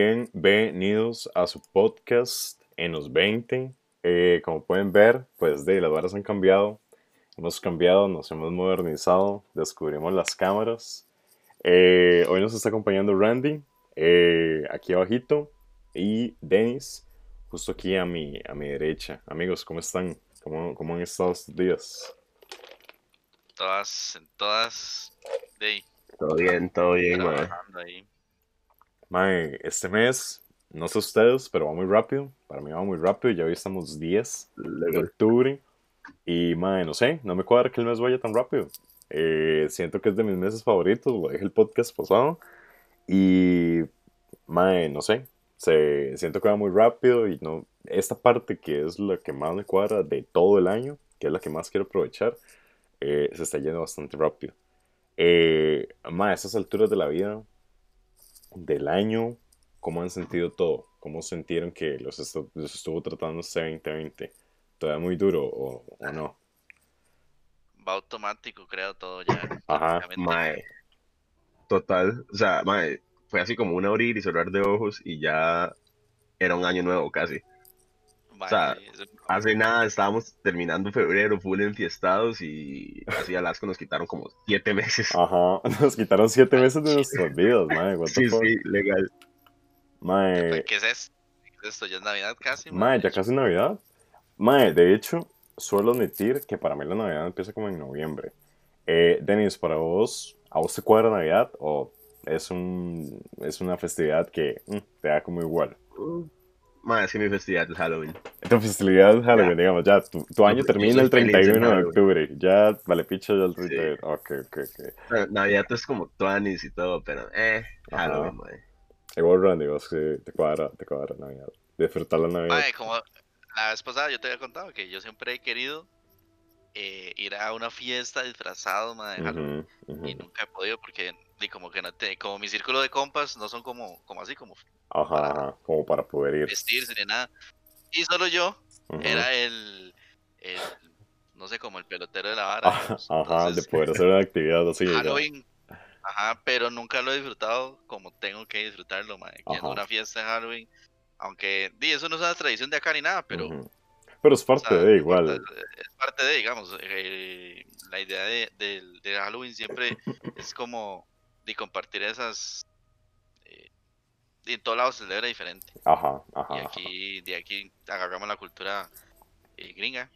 Bienvenidos a su podcast en los 20. Eh, como pueden ver, pues de las varas han cambiado. Hemos cambiado, nos hemos modernizado, descubrimos las cámaras. Eh, hoy nos está acompañando Randy, eh, aquí abajito, y Dennis, justo aquí a mi, a mi derecha. Amigos, ¿cómo están? ¿Cómo, cómo han estado estos días? Todas, en todas, de Todo bien, todo bien, ahí. Mae, este mes, no sé ustedes, pero va muy rápido. Para mí va muy rápido. Ya hoy estamos 10 de octubre. Y, mae, no sé, no me cuadra que el mes vaya tan rápido. Eh, siento que es de mis meses favoritos. Lo dije el podcast pasado. Y, mae, no sé. Se, siento que va muy rápido. Y no, esta parte que es la que más me cuadra de todo el año, que es la que más quiero aprovechar, eh, se está yendo bastante rápido. Eh, mae, a estas alturas de la vida, del año, ¿cómo han sentido todo? ¿Cómo sintieron que los, los estuvo tratando este 2020? ¿Todavía muy duro o, o no? Va automático, creo, todo ya. Ajá. mae. Total, o sea, mae, fue así como un abrir y cerrar de ojos y ya era un año nuevo casi. Mae, sea, eso- Hace nada estábamos terminando febrero, full enfiestados y así Alasco nos quitaron como siete meses. Ajá, nos quitaron siete meses de nuestras vidas. What the Sí, fuck? sí, legal. Mae, ¿Qué es esto? ¿Qué es esto? ¿Ya es Navidad casi? mae, ya casi Navidad. Mae, de hecho, suelo admitir que para mí la Navidad empieza como en noviembre. Eh, Denis, para vos, ¿a vos te cuadra Navidad o es, un, es una festividad que mm, te da como igual? Mae, es que mi festividad es Halloween. Tu festividad es Halloween, Ya. digamos, ya, tu, tu año termina el feliz en 31 de octubre, ya vale picha ya el Sí. 31, ok, ok, ok. Bueno, Navidad es como Tuanis y todo, pero eh. Halloween, mae. Igual Randy, vos que te cuadra, te cuadra Navidad, disfrutar la Navidad. Mae, como la vez pasada yo te había contado que yo siempre he querido eh, ir a una fiesta disfrazado, mae, de Halloween. Ujú, ujú. Y nunca he podido porque, y como que no te, como mi círculo de compas no son como, como así, como Ajá, ajá, como para poder ir. vestirse ni nada. Y solo yo Ujú. era el, el, no sé, como el pelotero de la vara. Ajá, digamos. ajá, de Entonces, poder hacer una actividad así. ya. Halloween, ajá, pero nunca lo he disfrutado como tengo que disfrutarlo, mae, que una fiesta de Halloween. Aunque, di, eso no es una tradición de acá ni nada, pero Ujú. Pero es o parte sea, de igual. Es, es parte de, digamos, eh, la idea de, del- de Halloween siempre es como de compartir esas. Eh, y en todos lados se celebra diferente. Ajá, ajá. Y ajá. aquí, de aquí agarramos la cultura eh, gringa,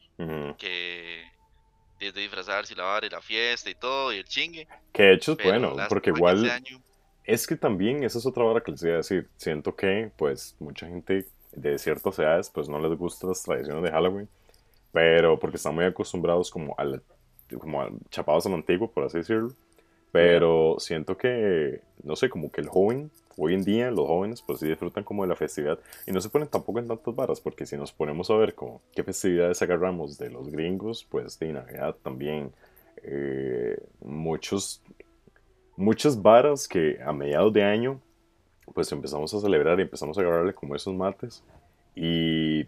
que desde disfrazarse y la vara y la fiesta y todo, y el chingue. Que de hecho es bueno, porque que igual año- es que también esa es otra hora que les iba a decir. Siento que, pues, mucha gente de ciertas edades, pues, no les gustan las tradiciones de Halloween, pero porque están muy acostumbrados como al, como al chapados a lo antiguo, por así decirlo. Pero siento que, no sé, como que el joven, hoy en día los jóvenes, pues sí disfrutan como de la festividad. Y no se ponen tampoco en tantas varas, porque si nos ponemos a ver como qué festividades agarramos de los gringos, pues de Navidad también, eh, muchos, muchas varas que a mediados de año, pues empezamos a celebrar y empezamos a agarrarle como esos mates. Y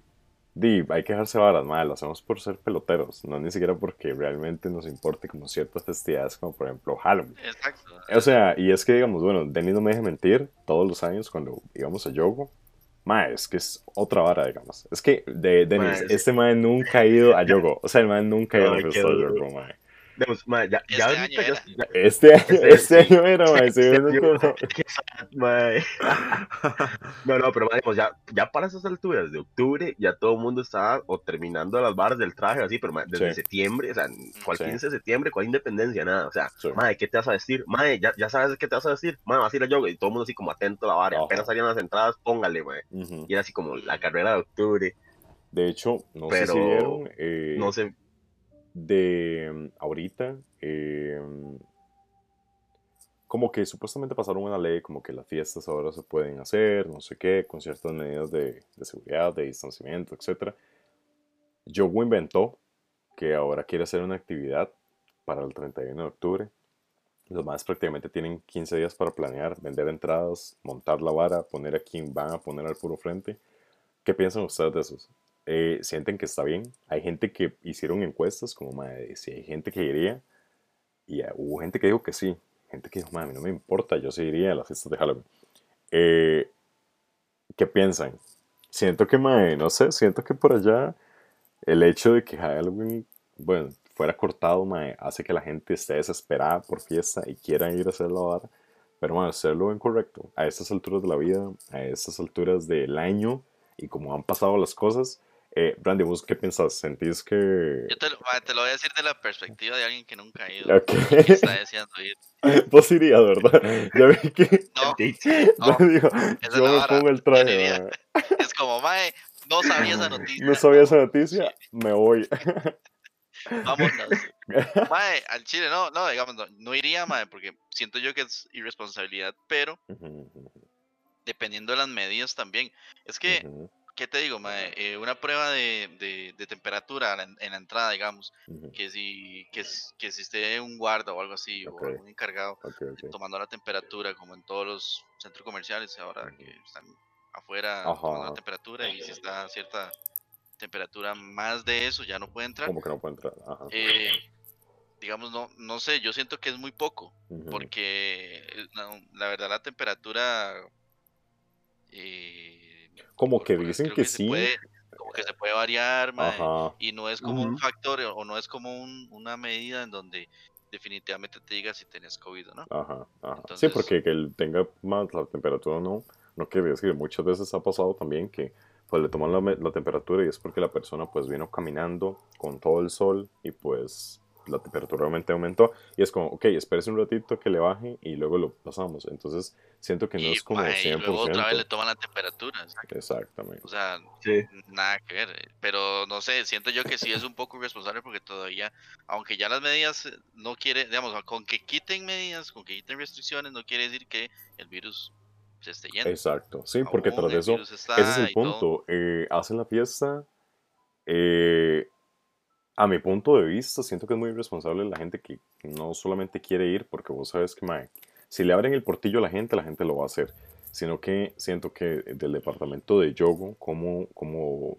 Di, hay que dejarse varas, madre, lo hacemos por ser peloteros, no ni siquiera porque realmente nos importe como ciertas festividades, como por ejemplo Halloween. Exacto. O sea, y es que digamos, bueno, Denis no me deje mentir, todos los años cuando íbamos a Yogo, mae, es que es otra vara, digamos. Es que, de Denis, este mae nunca ha ido a Yogo, o sea, el mae nunca ha ido a la fiesta de. Yogo, mae. Digamos, ya, ya Este ahorita año ya- era. ya- Este año, Este- este año era, sí, Este. No, no, pero digamos, ya, ya para esas alturas de octubre, ya todo el mundo está o terminando las barras del traje, así, pero desde Sí. septiembre, o sea, cual Sí. 15 de septiembre, cual independencia, nada. O sea, Sí. mae, ¿qué te vas a vestir? Mae, ya, ya sabes qué te vas a vestir. Mae, vas a ir a yoga y todo el mundo así como atento a la vara. Ajá. Apenas salían las entradas, póngale. Ujú. Y era así como la carrera de octubre, De hecho, no sé si Pero, vieron, eh, no sé. De mm, ahorita, eh, como que supuestamente pasaron una ley como que las fiestas ahora se pueden hacer, no sé qué, con ciertas medidas de, seguridad, de distanciamiento, etc. Yogo inventó que ahora quiere hacer una actividad para el 31 de octubre Los más prácticamente tienen 15 días para planear, vender entradas, montar la vara, poner a quien van a poner al puro frente. ¿Qué piensan ustedes de eso? Eh, ¿Sienten que está bien? Hay gente que hicieron encuestas como, madre, si hay gente que iría, y eh, hubo gente que dijo que sí, gente que dijo, madre, no me importa, yo sí iría a las fiestas de Halloween. Eh, ¿Qué piensan? Siento que, madre, no sé, siento que por allá el hecho de que Halloween, bueno, fuera cortado, mae, hace que la gente esté desesperada por fiesta y quiera ir a hacer la vara. Pero, bueno, hacerlo en correcto. A estas alturas de la vida, a estas alturas del año y como han pasado las cosas, eh, Brandy, ¿vos qué pensás? ¿Sentís que...? Yo te lo, te lo, voy a decir de la perspectiva de alguien que nunca ha ido. Okay. Que está deseando ir. Vos irías, ¿verdad? Ya vi que... No, no digo, yo me pongo el traje. Es como, mae, no sabía esa noticia. No sabía esa noticia, me voy. Vámonos. mae, al Chile, no, no, digamos, no, no, iría, mae, porque siento yo que es irresponsabilidad, pero dependiendo de las medidas también. Es que, ¿qué te digo, mae? Eh, una prueba de, de, temperatura en, la entrada, digamos, que si que, que si esté un guarda o algo así, o un encargado tomando la temperatura, como en todos los centros comerciales ahora que están afuera tomando la temperatura y si está a cierta temperatura más de eso ya no puede entrar. Como que no puede entrar? Eh, digamos, no, no sé, yo siento que es muy poco, porque la, verdad la temperatura... Eh, como que dicen que, sí. como que se puede variar, y no es como un factor o no es como una medida en donde definitivamente te diga si tienes COVID o no. Ajá, sí, porque que él tenga más la temperatura no, no quiere decir, muchas veces ha pasado también que pues le toman la, temperatura y es porque la persona pues vino caminando con todo el sol y pues la temperatura realmente aumentó y es como, ok, espérese un ratito que le baje y luego lo pasamos. Entonces siento que no es como 100%. Y luego otra vez le toman la temperatura. Exactamente. O sea, nada que ver. Eh, pero no sé, siento yo que sí es un poco irresponsable porque todavía, aunque ya las medidas no quiere, digamos, con que quiten medidas, con que quiten restricciones, no quiere decir que el virus Exacto, sí, porque tras eso, ese es el punto. Eh, hacen la fiesta. Eh, a mi punto de vista, siento que es muy irresponsable la gente que no solamente quiere ir, porque vos sabes que, si le abren el portillo a la gente, la gente lo va a hacer. Sino que siento que del departamento de Yogo, como, como,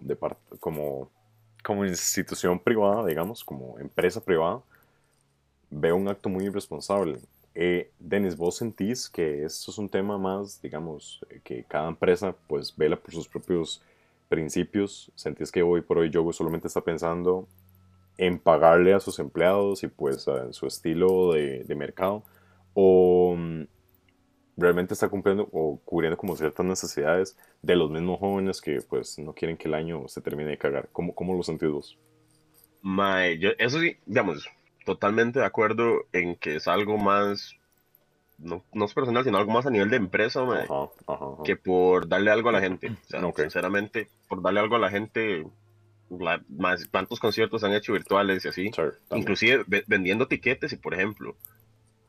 como, institución privada, digamos, como empresa privada, veo un acto muy irresponsable. Eh, Denis, ¿vos sentís que esto es un tema más, digamos, que cada empresa pues vela por sus propios principios? ¿Sentís que hoy por hoy Yogo solamente está pensando en pagarle a sus empleados y pues en su estilo de, mercado? ¿O mm, realmente está cumpliendo o cubriendo como ciertas necesidades de los mismos jóvenes que pues no quieren que el año se termine de cagar? ¿Cómo, cómo lo sentís vos? eso sí, digamos, totalmente de acuerdo en que es algo más, no, no es personal, sino algo más a nivel de empresa, que por darle algo a la gente. O sea, sinceramente, por darle algo a la gente, más, cuántos conciertos han hecho virtuales y así. Inclusive vendiendo tiquetes y, por ejemplo,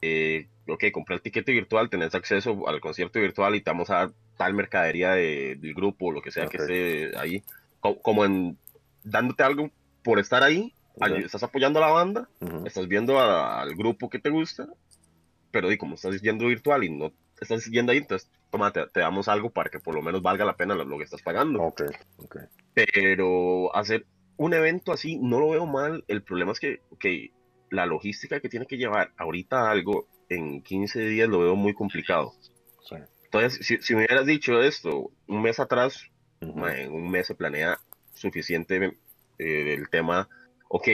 eh, ok, compré el tiquete virtual, tenés acceso al concierto virtual y te vamos a dar tal mercadería del grupo, lo que sea que esté ahí, como en dándote algo por estar ahí estás apoyando a la banda, estás viendo al grupo que te gusta, pero y como estás yendo virtual y no estás yendo ahí, entonces toma, te, damos algo para que por lo menos valga la pena lo, que estás pagando. Okay, Pero hacer un evento así no lo veo mal. El problema es que okay, la logística que tiene que llevar ahorita algo en 15 días lo veo muy complicado. Entonces, si, me hubieras dicho esto un mes atrás, en un mes se planea suficiente eh, el tema ok,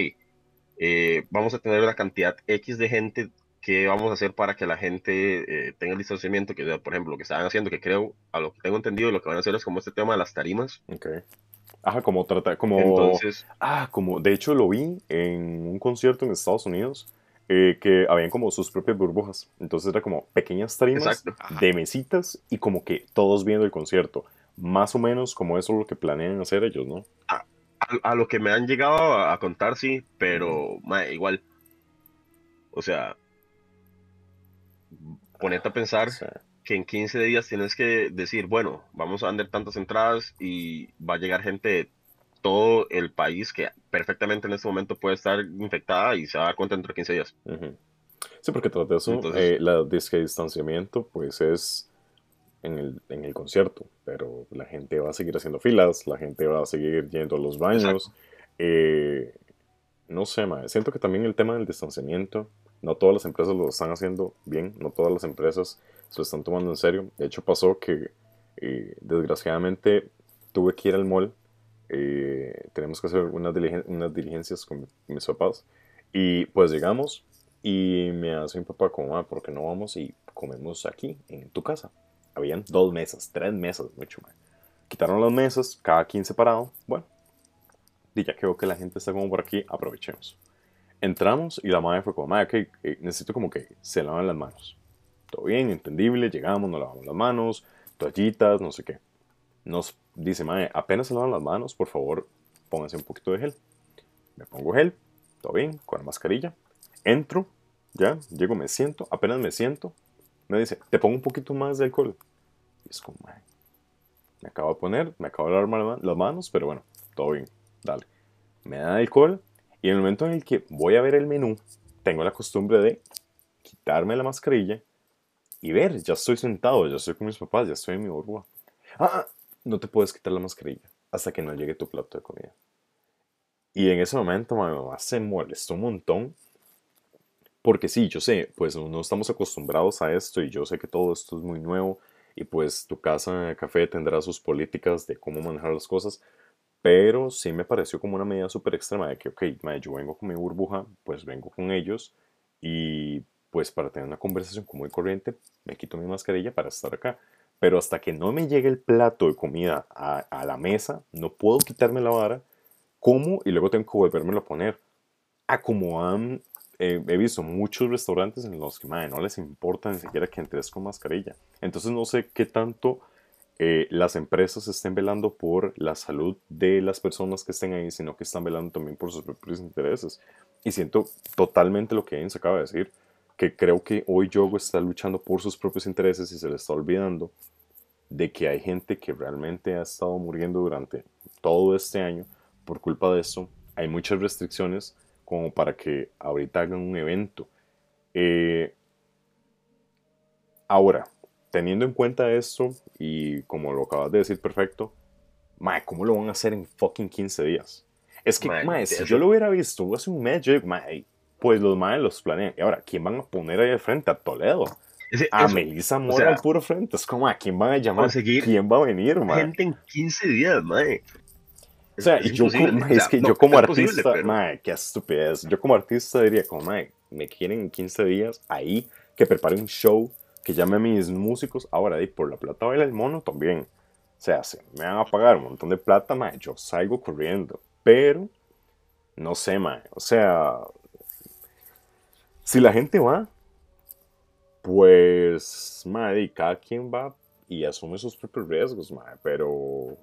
eh, vamos a tener una cantidad X de gente, ¿qué vamos a hacer para que la gente eh, tenga el distanciamiento? Que, por ejemplo, lo que están haciendo, que creo, a lo que tengo entendido, lo que van a hacer es como este tema de las tarimas. Ok. Ajá, como trata, como... Entonces... Ah, como, de hecho lo vi en un concierto en Estados Unidos, eh, que habían como sus propias burbujas. Entonces era como pequeñas tarimas de mesitas y como que todos viendo el concierto. Más o menos como eso es lo que planean hacer ellos, ¿no? A, lo que me han llegado a, contar, sí, pero igual. O sea, ponete a pensar que en 15 días tienes que decir, bueno, vamos a vender tantas entradas y va a llegar gente de todo el país que perfectamente en este momento puede estar infectada y se va a dar cuenta dentro de 15 días. Sí, porque tras de eso, eh, la disque distanciamiento, pues es en el, en el concierto, pero la gente va a seguir haciendo filas, la gente va a seguir yendo a los baños. Eh, no sé, ma, siento que también el tema del distanciamiento, no todas las empresas lo están haciendo bien, no todas las empresas se lo están tomando en serio. De hecho, pasó que eh, desgraciadamente tuve que ir al mall. Eh, tenemos que hacer unas, unas diligencias con mis papás. Y pues llegamos y me hace mi papá como, ah, ¿por qué no vamos y comemos aquí, en tu casa? Habían dos mesas, tres mesas, mucho más. Quitaron las mesas, cada quien separado. Bueno, y ya que veo que la gente está como por aquí, aprovechemos. Entramos y la madre fue como, madre, eh, necesito como que se laven las manos. Todo bien, entendible, llegamos, nos lavamos las manos, toallitas, no sé qué. Nos dice, madre, apenas se lavan las manos, por favor, pónganse un poquito de gel. Me pongo gel, todo bien, con la mascarilla. Entro, ya, llego, me siento, apenas me siento, me dice, te pongo un poquito más de alcohol. Y es como, madre, me acabo de poner, me acabo de lavar las manos, pero bueno, todo bien, dale. Me da alcohol y en el momento en el que voy a ver el menú, tengo la costumbre de quitarme la mascarilla y ver, ya estoy sentado, ya estoy con mis papás, ya estoy en mi burbuja. Ah, no te puedes quitar la mascarilla hasta que no llegue tu plato de comida. Y en ese momento mi mamá se molestó un montón. Porque sí, yo sé, pues no estamos acostumbrados a esto y yo sé que todo esto es muy nuevo y pues tu casa de café tendrá sus políticas de cómo manejar las cosas, pero sí me pareció como una medida súper extrema de que, ok, yo vengo con mi burbuja, pues vengo con ellos y pues para tener una conversación como muy corriente, me quito mi mascarilla para estar acá. Pero hasta que no me llegue el plato de comida a, la mesa, no puedo quitarme la vara, como y luego tengo que volverme a poner. A como han, he visto muchos restaurantes en los que madre, no les importa ni siquiera que entres con mascarilla. Entonces no sé qué tanto eh, las empresas estén velando por la salud de las personas que estén ahí, sino que están velando también por sus propios intereses. Y siento totalmente lo que Ains acaba de decir que creo que hoy Yogo está luchando por sus propios intereses y se le está olvidando de que hay gente que realmente ha estado muriendo durante todo este año por culpa de eso. Hay muchas restricciones como para que ahorita hagan un evento. Eh, ahora, teniendo en cuenta esto y como lo acabas de decir perfecto, mae, ¿cómo lo van a hacer en fucking 15 días? Es que, mae, si yo lo hubiera visto hace un mes, yo, mae, pues los maes los planean. Y ahora, ¿quién van a poner ahí al frente? A Toledo. a Melissa Mora al puro frente. Es como, ¿a quién van a llamar? ¿Quién va a venir, mae? Gente en 15 días, mae. O sea, y yo, es que yo como artista, mae, qué estupidez. Yo como artista diría, como, mae, me quieren en 15 días ahí, que prepare un show, que llame a mis músicos. Ahora, y por la plata baila el mono también. O sea, si me van a pagar un montón de plata, mae, yo salgo corriendo. Pero, no sé, mae. O sea, si la gente va, pues, madre, cada quien va y asume sus propios riesgos, madre, pero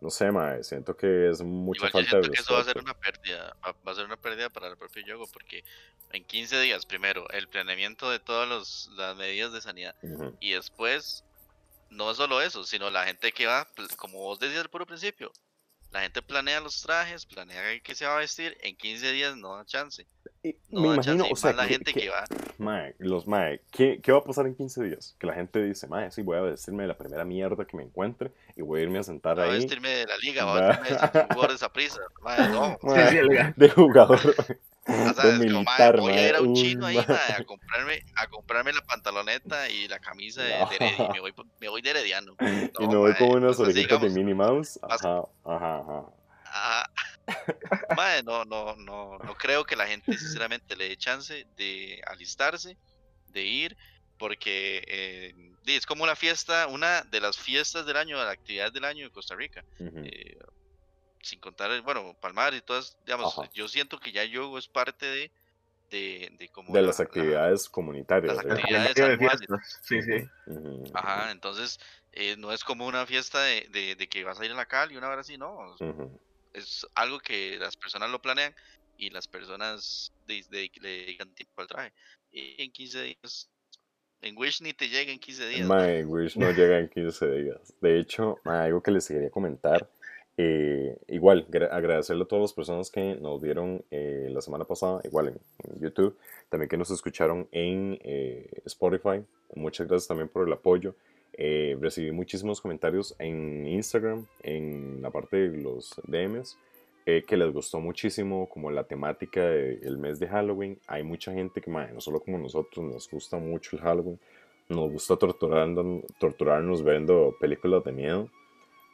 no sé, madre, siento que es mucha falta de que eso va a ser una pérdida, va a ser una pérdida para el propio yogo, porque en 15 días, primero, el planeamiento de todas las medidas de sanidad, y después, no es solo eso, sino la gente que va, como vos decías al puro principio, la gente planea los trajes, planea qué se va a vestir, en 15 días no da chance. no me imagino, o sea, la gente que, va. Mae, los mae, ¿qué, ¿qué, va a pasar en 15 días? Que la gente dice, mae, sí, voy a vestirme de la primera mierda que me encuentre y voy a irme a sentar ahí. Voy a vestirme de la liga, voy a vestirme de jugador de esa prisa. Mae, no. de jugador. militar, voy a ir a un chino ahí, a comprarme, a comprarme la pantaloneta y la camisa de, de me, voy, me voy de Herediano. y me voy con unas orejitas de Minnie Mouse. Ajá, ajá, ajá. Ajá. Madre, no, no, no, no creo que la gente sinceramente le dé chance de alistarse, de ir, porque eh, es como una fiesta, una de las fiestas del año, de la actividad del año de Costa Rica. eh, sin contar, bueno, Palmar y todas, digamos, yo siento que ya yogo es parte de, de, de, como de las actividades comunitarias. Las actividades Sí, sí. Ajá, entonces eh, no es como una fiesta de, de, que vas a ir a la cal y una hora así, no. Es algo que las personas lo planean y las personas le dedican tiempo al traje. Y en 15 días en Wish ni te llega en 15 días. My, Wish no llega en 15 días. De hecho, algo que les quería comentar Eh, igual, agradecerle a todas las personas que nos dieron eh, la semana pasada, igual en, YouTube, también que nos escucharon en eh, Spotify. Muchas gracias también por el apoyo. recibí muchísimos comentarios en Instagram, en la parte de los DMs, que les gustó muchísimo como la temática del mes de Halloween. Hay mucha gente que, no solo como nosotros, nos gusta mucho el Halloween, nos gusta torturarnos viendo películas de miedo.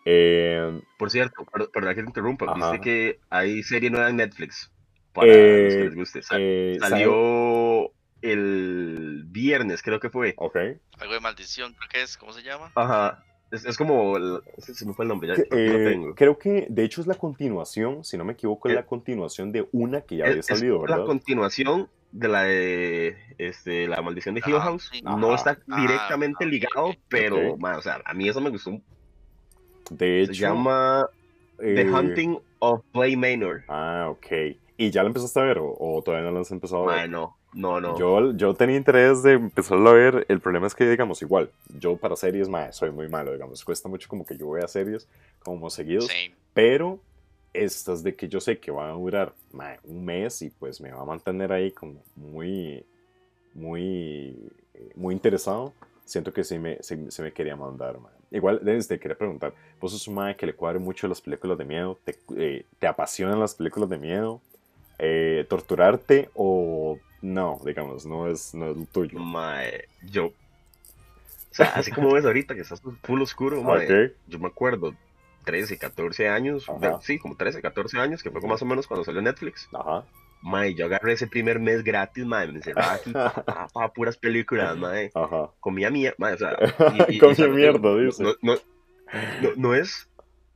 Eh, Por cierto, perdón que te interrumpa, viste que hay serie nueva en Netflix para los que les guste. Eh, salió el viernes, creo que fue. Ok. Algo de maldición, creo que es, ¿cómo se llama? Ajá. Es, como, se me fue el nombre, ya, eh, Creo que, de hecho, es la continuación, si no me equivoco, es la continuación de una que ya había salido, ¿verdad? la continuación de la de este, la maldición de Hill ah, House. No está ah, directamente ligado, pero, o sea, a mí eso me gustó un de hecho. Se llama The eh, Hunting of Play Manor. Ah, ok. ¿Y ya lo empezaste a ver o, todavía no lo has empezado a ver? no, no, no. Yo, yo tenía interés de empezarlo a ver. El problema es que, digamos, igual, yo para series, mae, soy muy malo, digamos. Cuesta mucho como que yo vea series como seguidos. Pero estas de que yo sé que van a durar un mes y pues me va a mantener ahí como muy, muy, muy interesado. Siento que sí me, se, me quería mandar, mae. Igual, desde quería preguntar, ¿vos sos un mae que le cuadre mucho las películas de miedo? ¿Te, eh, ¿te apasionan las películas de miedo? Eh, ¿Torturarte o no? Digamos, no es, no es lo tuyo. Mae, yo. O sea, así como ves ahorita que estás full oscuro, mae, yo me acuerdo 13, 14 años, sí, como 13, 14 años, que fue más o menos cuando salió Netflix. Ajá. Mae, yo agarré ese primer mes gratis, mae, me encerraba aquí para puras películas, mae. Ajá. Comía mierda, mae, o sea. Comía mierda, dice. No, no, no, es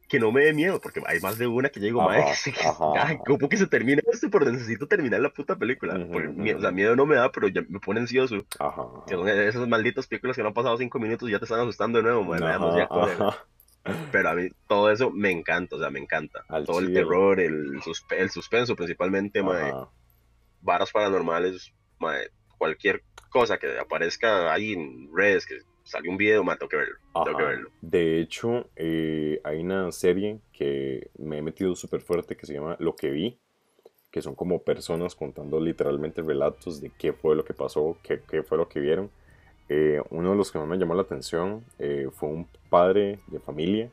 que no me dé miedo, porque hay más de una que yo digo, mae, ay, ¿cómo que se termina esto? Porque necesito terminar la puta película. o sea, miedo no me da, pero ya me pone ansioso. Ajá. son esas malditas películas que no han pasado cinco minutos y ya te están asustando de nuevo, mae. ya, pero a mí todo eso me encanta, o sea, me encanta. todo el terror, el, el suspenso principalmente, mae, varas paranormales, mae, cualquier cosa que aparezca ahí en redes, que salió un video, mae, tengo que verlo. Tengo que verlo. De hecho, eh, hay una serie que me he metido súper fuerte que se llama Lo que vi, que son como personas contando literalmente relatos de qué fue lo que pasó, qué, qué fue lo que vieron. Eh, uno de los que más me llamó la atención eh, fue un padre de familia.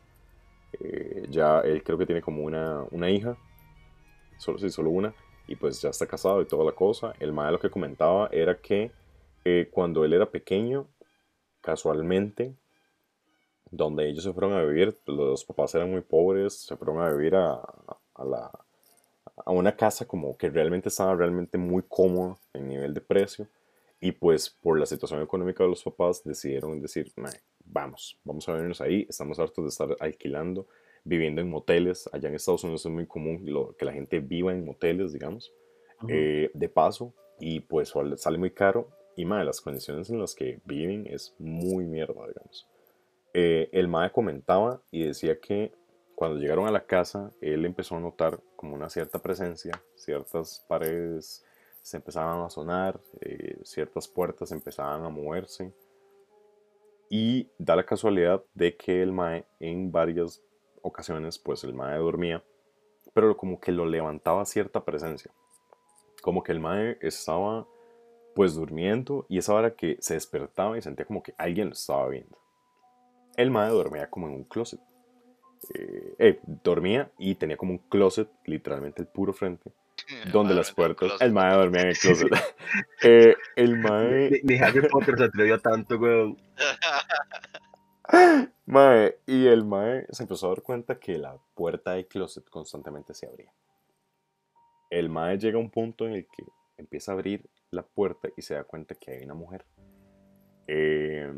Eh, ya él creo que tiene como una, una hija, solo, sí, solo una, y pues ya está casado y toda la cosa. El madre lo que comentaba era que cuando él era pequeño, casualmente, donde ellos se fueron a vivir, pues, los papás eran muy pobres, se fueron a vivir a, a, la, a una casa como que realmente estaba realmente muy cómoda en nivel de precio y pues por la situación económica de los papás decidieron decir, vamos, vamos a vernos ahí, estamos hartos de estar alquilando, viviendo en moteles. Allá en Estados Unidos es muy común lo, que la gente viva en moteles, digamos, eh, de paso, y pues sale muy caro. Y mae, las condiciones en las que viven es muy mierda, digamos. Eh, el mae comentaba y decía que cuando llegaron a la casa, él empezó a notar como una cierta presencia, ciertas paredes se empezaban a sonar, eh, ciertas puertas empezaban a moverse. Y da la casualidad de que el Mae en varias ocasiones, pues el Mae dormía, pero como que lo levantaba cierta presencia. Como que el Mae estaba pues durmiendo y esa hora que se despertaba y sentía como que alguien lo estaba viendo. El Mae dormía como en un closet. Eh, eh, dormía y tenía como un closet, literalmente el puro frente, donde las puertas. El mae dormía en el closet. eh, el mae. Ni, Harry Potter se atrevió tanto, weón. Mae, y el mae se empezó a dar cuenta que la puerta del closet constantemente se abría. El mae llega a un punto en el que empieza a abrir la puerta y se da cuenta que hay una mujer. Eh,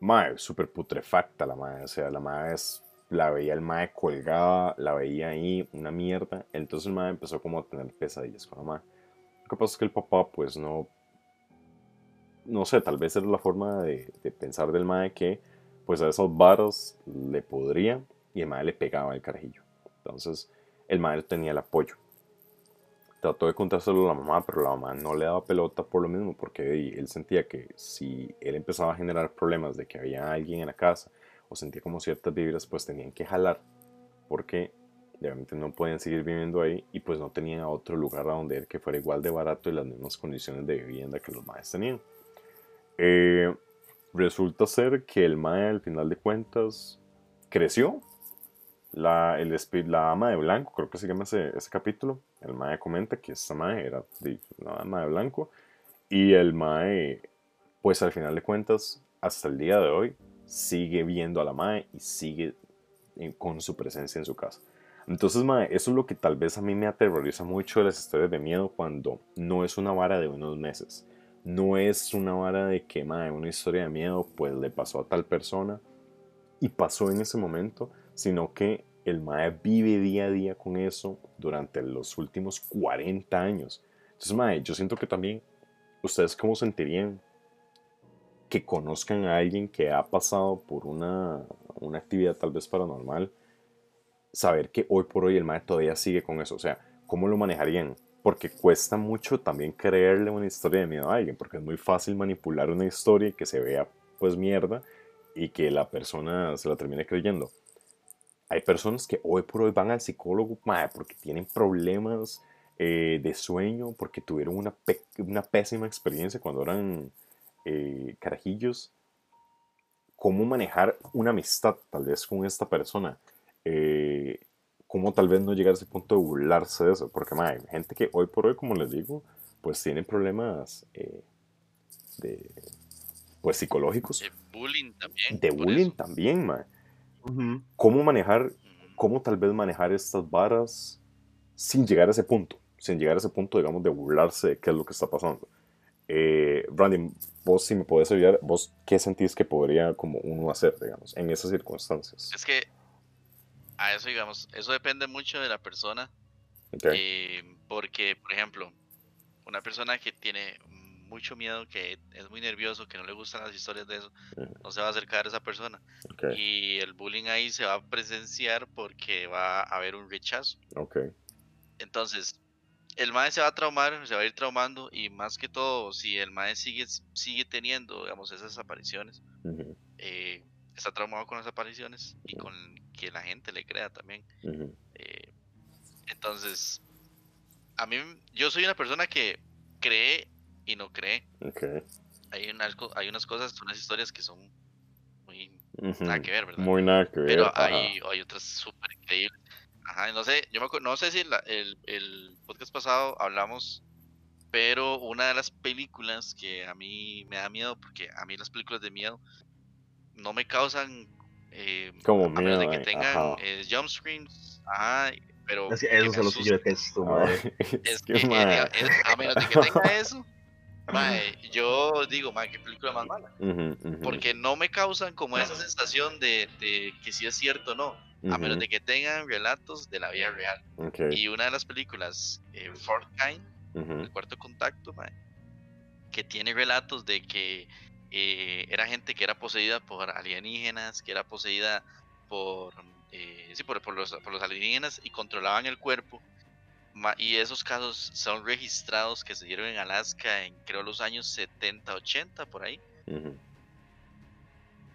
mae, súper putrefacta la mae. O sea, la mae es la veía el mae colgada, la veía ahí, una mierda. Entonces el mae empezó como a tener pesadillas con la mae. Lo que pasa es que el papá, pues no. No sé, tal vez era la forma de, pensar del mae que, pues a esos varos le podría y el mae le pegaba el carajillo. Entonces el mae tenía el apoyo. Trató de contárselo a la mamá, pero la mamá no le daba pelota por lo mismo, porque él sentía que si él empezaba a generar problemas de que había alguien en la casa, o sentía como ciertas vibras, pues tenían que jalar porque obviamente no pueden seguir viviendo ahí y pues no tenían otro lugar a donde ir que fuera igual de barato y las mismas condiciones de vivienda que los maes tenían. Eh, resulta ser que el mae al final de cuentas creció. La, el, la ama de blanco, creo que se llama ese, ese capítulo. El mae comenta que esa mae era la ama de blanco. Y el mae, pues al final de cuentas, hasta el día de hoy, sigue viendo a la mae y sigue con su presencia en su casa. Entonces, mae, eso es lo que tal vez a mí me aterroriza mucho de las historias de miedo cuando no es una vara de unos meses. No es una vara de que, mae, una historia de miedo pues le pasó a tal persona y pasó en ese momento, sino que el mae vive día a día con eso durante los últimos 40 años. Entonces, mae, yo siento que también ustedes cómo sentirían que conozcan a alguien que ha pasado por una, una actividad tal vez paranormal saber que hoy por hoy el mae todavía sigue con eso. O sea, ¿cómo lo manejarían? Porque cuesta mucho también creerle una historia de miedo a alguien, porque es muy fácil manipular una historia y que se vea pues mierda y que la persona se la termine creyendo. Hay personas que hoy por hoy van al psicólogo mae, porque tienen problemas eh, de sueño, porque tuvieron una, una pésima experiencia cuando eran eh, carajillos. ¿Cómo manejar una amistad tal vez con esta persona? eh, cómo tal vez no llegar a ese punto de burlarse de eso, porque hay gente que hoy por hoy, como les digo, pues tiene problemas eh, de, pues psicológicos. De bullying también. De bullying también, mae. ¿Cómo manejar, cómo tal vez manejar estas varas sin llegar a ese punto? Sin llegar a ese punto, digamos, de burlarse de qué es lo que está pasando. Eh, Randy, vos si me podés ayudar, vos qué sentís que podría como uno hacer, digamos, en esas circunstancias. Es que a eso, digamos, eso depende mucho de la persona. Eh, porque, por ejemplo, una persona que tiene mucho miedo, que es muy nervioso, que no le gustan las historias de eso, no se va a acercar a esa persona. Y el bullying ahí se va a presenciar porque va a haber un rechazo. Entonces, el MAE se va a traumar, se va a ir traumando y más que todo, si el MAE sigue, sigue teniendo, digamos, esas apariciones, eh, está traumado con las apariciones y con que la gente le crea también. Eh, entonces, a mí, yo soy una persona que cree y no cree. Hay, unas, hay unas cosas, unas historias que son muy nada que ver, ¿verdad? Muy nada que ver. Pero hay, hay otras súper increíbles. Ajá, no sé, yo me, no sé si el, el podcast pasado hablamos pero una de las películas que a mí me da miedo, porque a mí las películas de miedo no me causan eh, como a menos de que tengan eh, jump screens ajá, pero eso es lo que yo detesto madre. es que, eh, a menos de que tenga eso mae, yo digo mae, qué película más mala. Porque no me causan como esa sensación de, de que si es cierto o no a menos de que tengan relatos de la vida real y una de las películas eh, Fort Kind el cuarto contacto mae, que tiene relatos de que eh, era gente que era poseída por alienígenas, que era poseída por, eh, sí, por, por, los, por, los, alienígenas y controlaban el cuerpo. Y esos casos son registrados que se dieron en Alaska en creo los años 70, 80, por ahí.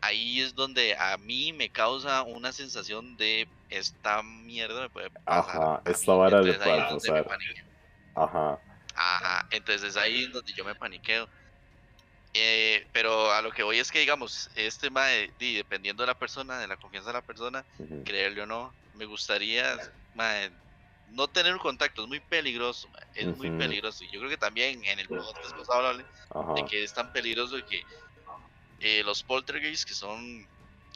Ahí es donde a mí me causa una sensación de esta mierda me puede pasar. Ajá, esta vara le puede pasar. Ajá. Ajá, entonces ahí es donde yo me paniqueo. Eh, pero a lo que voy es que, digamos, este mae, dependiendo de la persona, de la confianza de la persona, creerle o no, me gustaría no tener un contacto, es muy peligroso, es muy peligroso. Y yo creo que también en el podcast pasado de que es tan peligroso que eh, los poltergeists, que son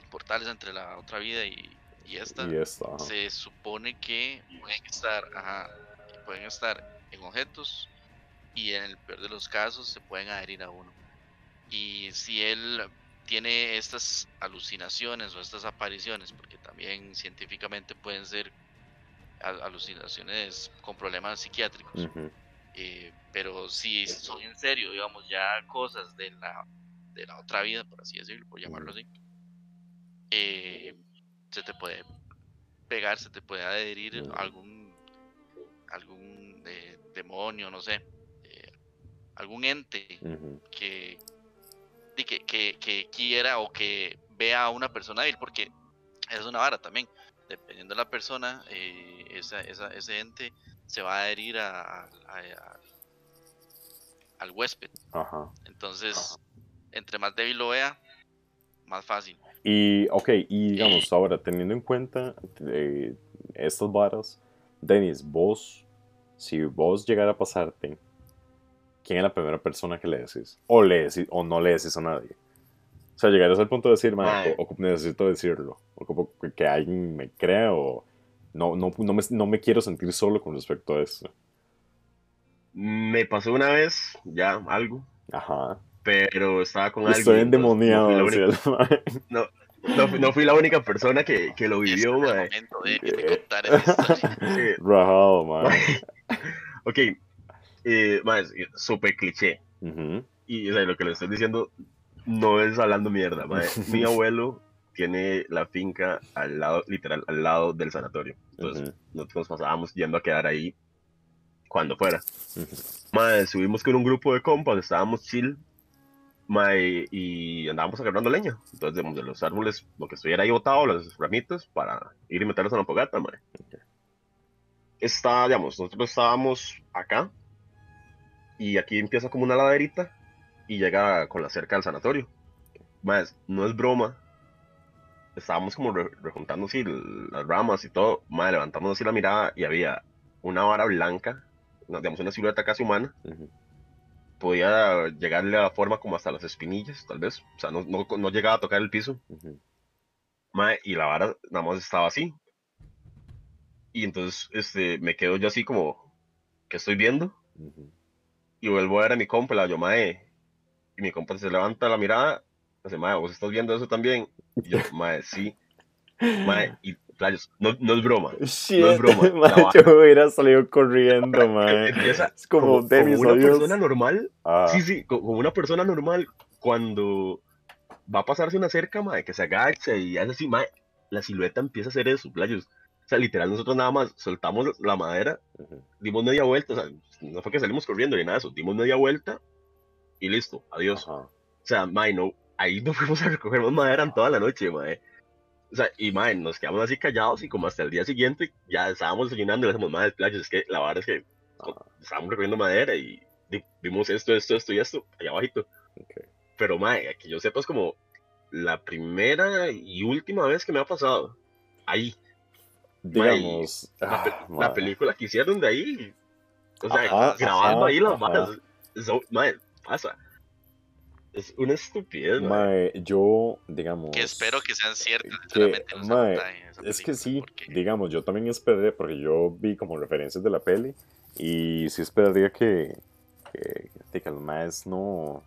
portales entre la otra vida y, esta, se supone que pueden estar, pueden estar en objetos y en el peor de los casos se pueden adherir a uno. Y si él tiene estas alucinaciones o estas apariciones, porque también científicamente pueden ser alucinaciones con problemas psiquiátricos, eh, pero si son en serio, digamos, ya cosas de la, de la otra vida, por así decirlo, por llamarlo así, eh, se te puede pegar, se te puede adherir algún, algún eh, demonio, no sé, algún ente que, que, que, quiera o que vea a una persona débil, porque es una vara también. Dependiendo de la persona, eh, esa, esa, ese ente se va a adherir a, al huésped. Ajá. Entonces, entre más débil lo vea, más fácil. Y, ok, y digamos, ahora, teniendo en cuenta eh, estas varas, Denis, vos, si vos llegara a pasarte, ¿quién es la primera persona que le decís? O, le decís, o no le decís a nadie. O sea, llegarías al punto de decir, o, necesito decirlo, o que alguien me crea, o no, no, no, me, no me quiero sentir solo con respecto a eso. Me pasó una vez, ya, algo. Ajá. Pero estaba con alguien. Estoy endemoniado. No, no, no, fui la única persona que, que lo vivió, mae. Rajado, man. ok. Eh, súper cliché. Y o sea, lo que le estoy diciendo no es hablando mierda, mae. Mi abuelo tiene la finca al lado, literal, al lado del sanatorio. Entonces, nosotros pasábamos yendo a quedar ahí cuando fuera. Uh subimos con un grupo de compas, estábamos chill, y andábamos agarrando leña. Entonces, de los árboles, lo que estuviera ahí botado, las ramitas, para ir y meterlos en la fogata, mae. Está, digamos, nosotros estábamos acá, y aquí empieza como una laderita, y llega con la cerca del sanatorio. Más, no es broma, estábamos como rejuntando así las ramas y todo, madre, levantamos así la mirada y había una vara blanca, digamos una silueta casi humana. Podía llegarle a la forma como hasta las espinillas, tal vez. O sea, no, no, llegaba a tocar el piso. y la vara nada más estaba así. Y entonces este, me quedo yo así como, ¿qué estoy viendo? Y vuelvo a ver a mi compa, la yo, mae. Y mi compa se levanta la mirada Dice, mae, ¿vos estás viendo eso también? Y yo, mae, sí. Mae, y no, no es broma. no es broma. Mae, yo hubiera salido corriendo, mae. es como, como, una persona normal. Ah. Sí, sí, como una persona normal cuando va a pasarse una cerca, mae, que se agacha y hace así, mae, la silueta empieza a hacer eso, playos. O sea, literal, nosotros nada más soltamos la madera, dimos media vuelta, o sea, no fue que salimos corriendo ni nada de eso, dimos media vuelta y listo, adiós. O sea, mae, no, ahí nos fuimos a recoger más madera toda la noche, mae. O sea, y mae, nos quedamos así callados y como hasta el día siguiente ya estábamos desayunando y le decimos, madre, playa, es que la verdad es que estábamos recogiendo madera y vimos esto, esto, esto y esto, allá abajito. Pero mae, que yo sepa es como la primera y última vez que me ha pasado. Ahí. Digamos. la, ah, película que hicieron de ahí. O sea, grabando ahí las matas. Mae, pasa es una estupidez, mae. Yo, digamos. Que espero que sean ciertas. Que, mae, es que sí, digamos, yo también esperé, porque yo vi como referencias de la peli, y sí esperaría que, que, que los maes no,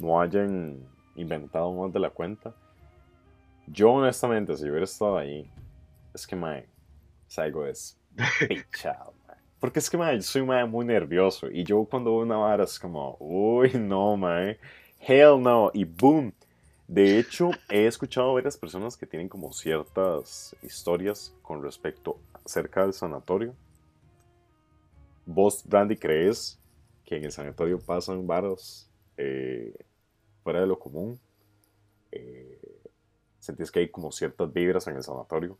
no hayan inventado más de la cuenta. Yo, honestamente, si hubiera estado ahí, es que, mae, Saigo es pichado, Porque es que, mae, yo soy mae, muy nervioso. Y yo cuando veo una vara es como, uy, no, mae hell no, y boom. De hecho, he escuchado a varias personas que tienen como ciertas historias con respecto acerca del sanatorio. ¿Vos, Brandy, crees que en el sanatorio pasan varas eh, fuera de lo común? Eh, ¿Sentís que hay como ciertas vibras en el sanatorio?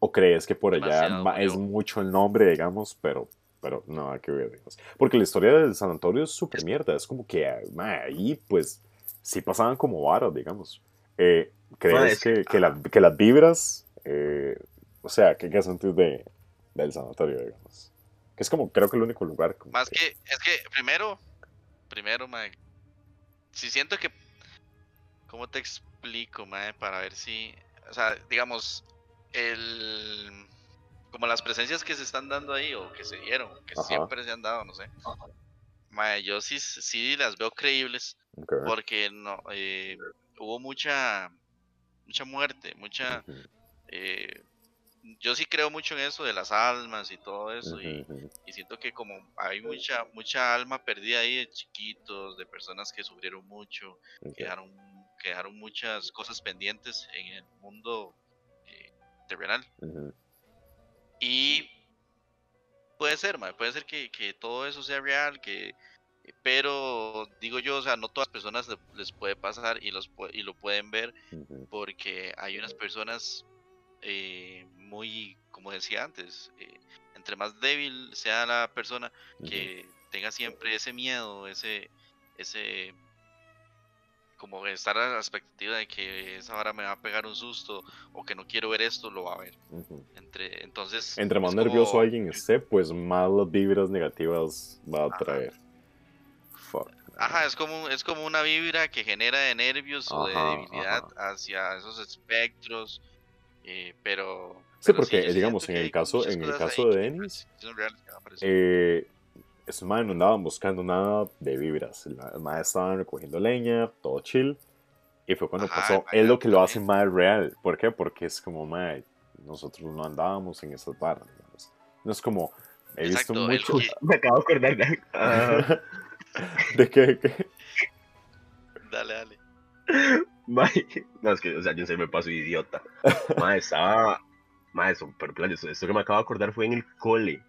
¿O crees que por allá es mucho el nombre, digamos, pero pero nada que ver, digamos. Porque la historia del sanatorio es súper mierda, es como que ahí, pues, sí pasaban como varas, digamos. Eh, ¿Crees que, que, las vibras, eh, o sea, ¿qué, qué sentido de, del sanatorio, digamos? Que es como, creo que el único lugar. Más que, es que, primero, primero, mae, si siento que, ¿cómo te explico, mae? Para ver si, o sea, digamos, el como las presencias que se están dando ahí o que se dieron, que siempre se han dado, no sé. yo sí, sí las veo creíbles porque no eh, hubo mucha mucha muerte, mucha eh, yo sí creo mucho en eso de las almas y todo eso y, siento que como hay mucha mucha alma perdida ahí de chiquitos, de personas que sufrieron mucho, quedaron quedaron muchas cosas pendientes en el mundo eh, terrenal. Y puede ser, puede ser que, todo eso sea real, que, pero digo yo, o sea, no todas las personas les puede pasar y, los, y lo pueden ver porque hay unas personas eh, muy, como decía antes, eh, entre más débil sea la persona, que tenga siempre ese miedo, ese, ese, como estar a la expectativa de que esa hora me va a pegar un susto o que no quiero ver esto, lo va a ver. Entre, entonces, entre más nervioso alguien esté, pues más las vibras negativas va a traer. Ajá, es como, es como una vibra que genera de nervios o de debilidad hacia esos espectros, eh, pero... Sí, porque digamos, en el caso, en el caso de Dennis, eh, esos madres no andaban buscando nada de vibras. Madres estaban recogiendo leña, todo chill. Y fue cuando pasó. Es lo que lo hace más real. ¿Por qué? Porque es como, madre, nosotros no andábamos en esas barras, No es como, he visto mucho. Me acabo de acordar de. Ah. ¿De qué? qué? Dale, dale. no, es que, o sea, yo se me paso idiota. Mae, estaba. Mae, eso, pero esto que me acabo de acordar fue en el cole.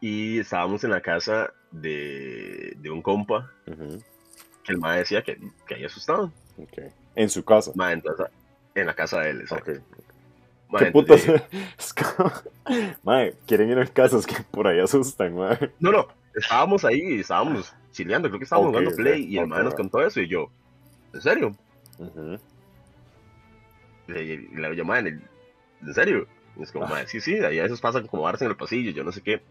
Y estábamos en la casa de, de un compa. Que el mae decía que, que ahí asustaban. Okay. ¿En su casa? Mae, entonces, en la casa de él, exacto. Okay. ¿Qué putas? mae, quieren ir a casas que por ahí asustan, mae. No, no, estábamos ahí, estábamos chileando, creo que estábamos jugando play y el okay, nos contó eso y yo, ¿en serio? Le, le llamaba en el, ¿en serio? Y es como, ah. sí, sí, ahí a veces pasan como bares en el pasillo, yo no sé qué.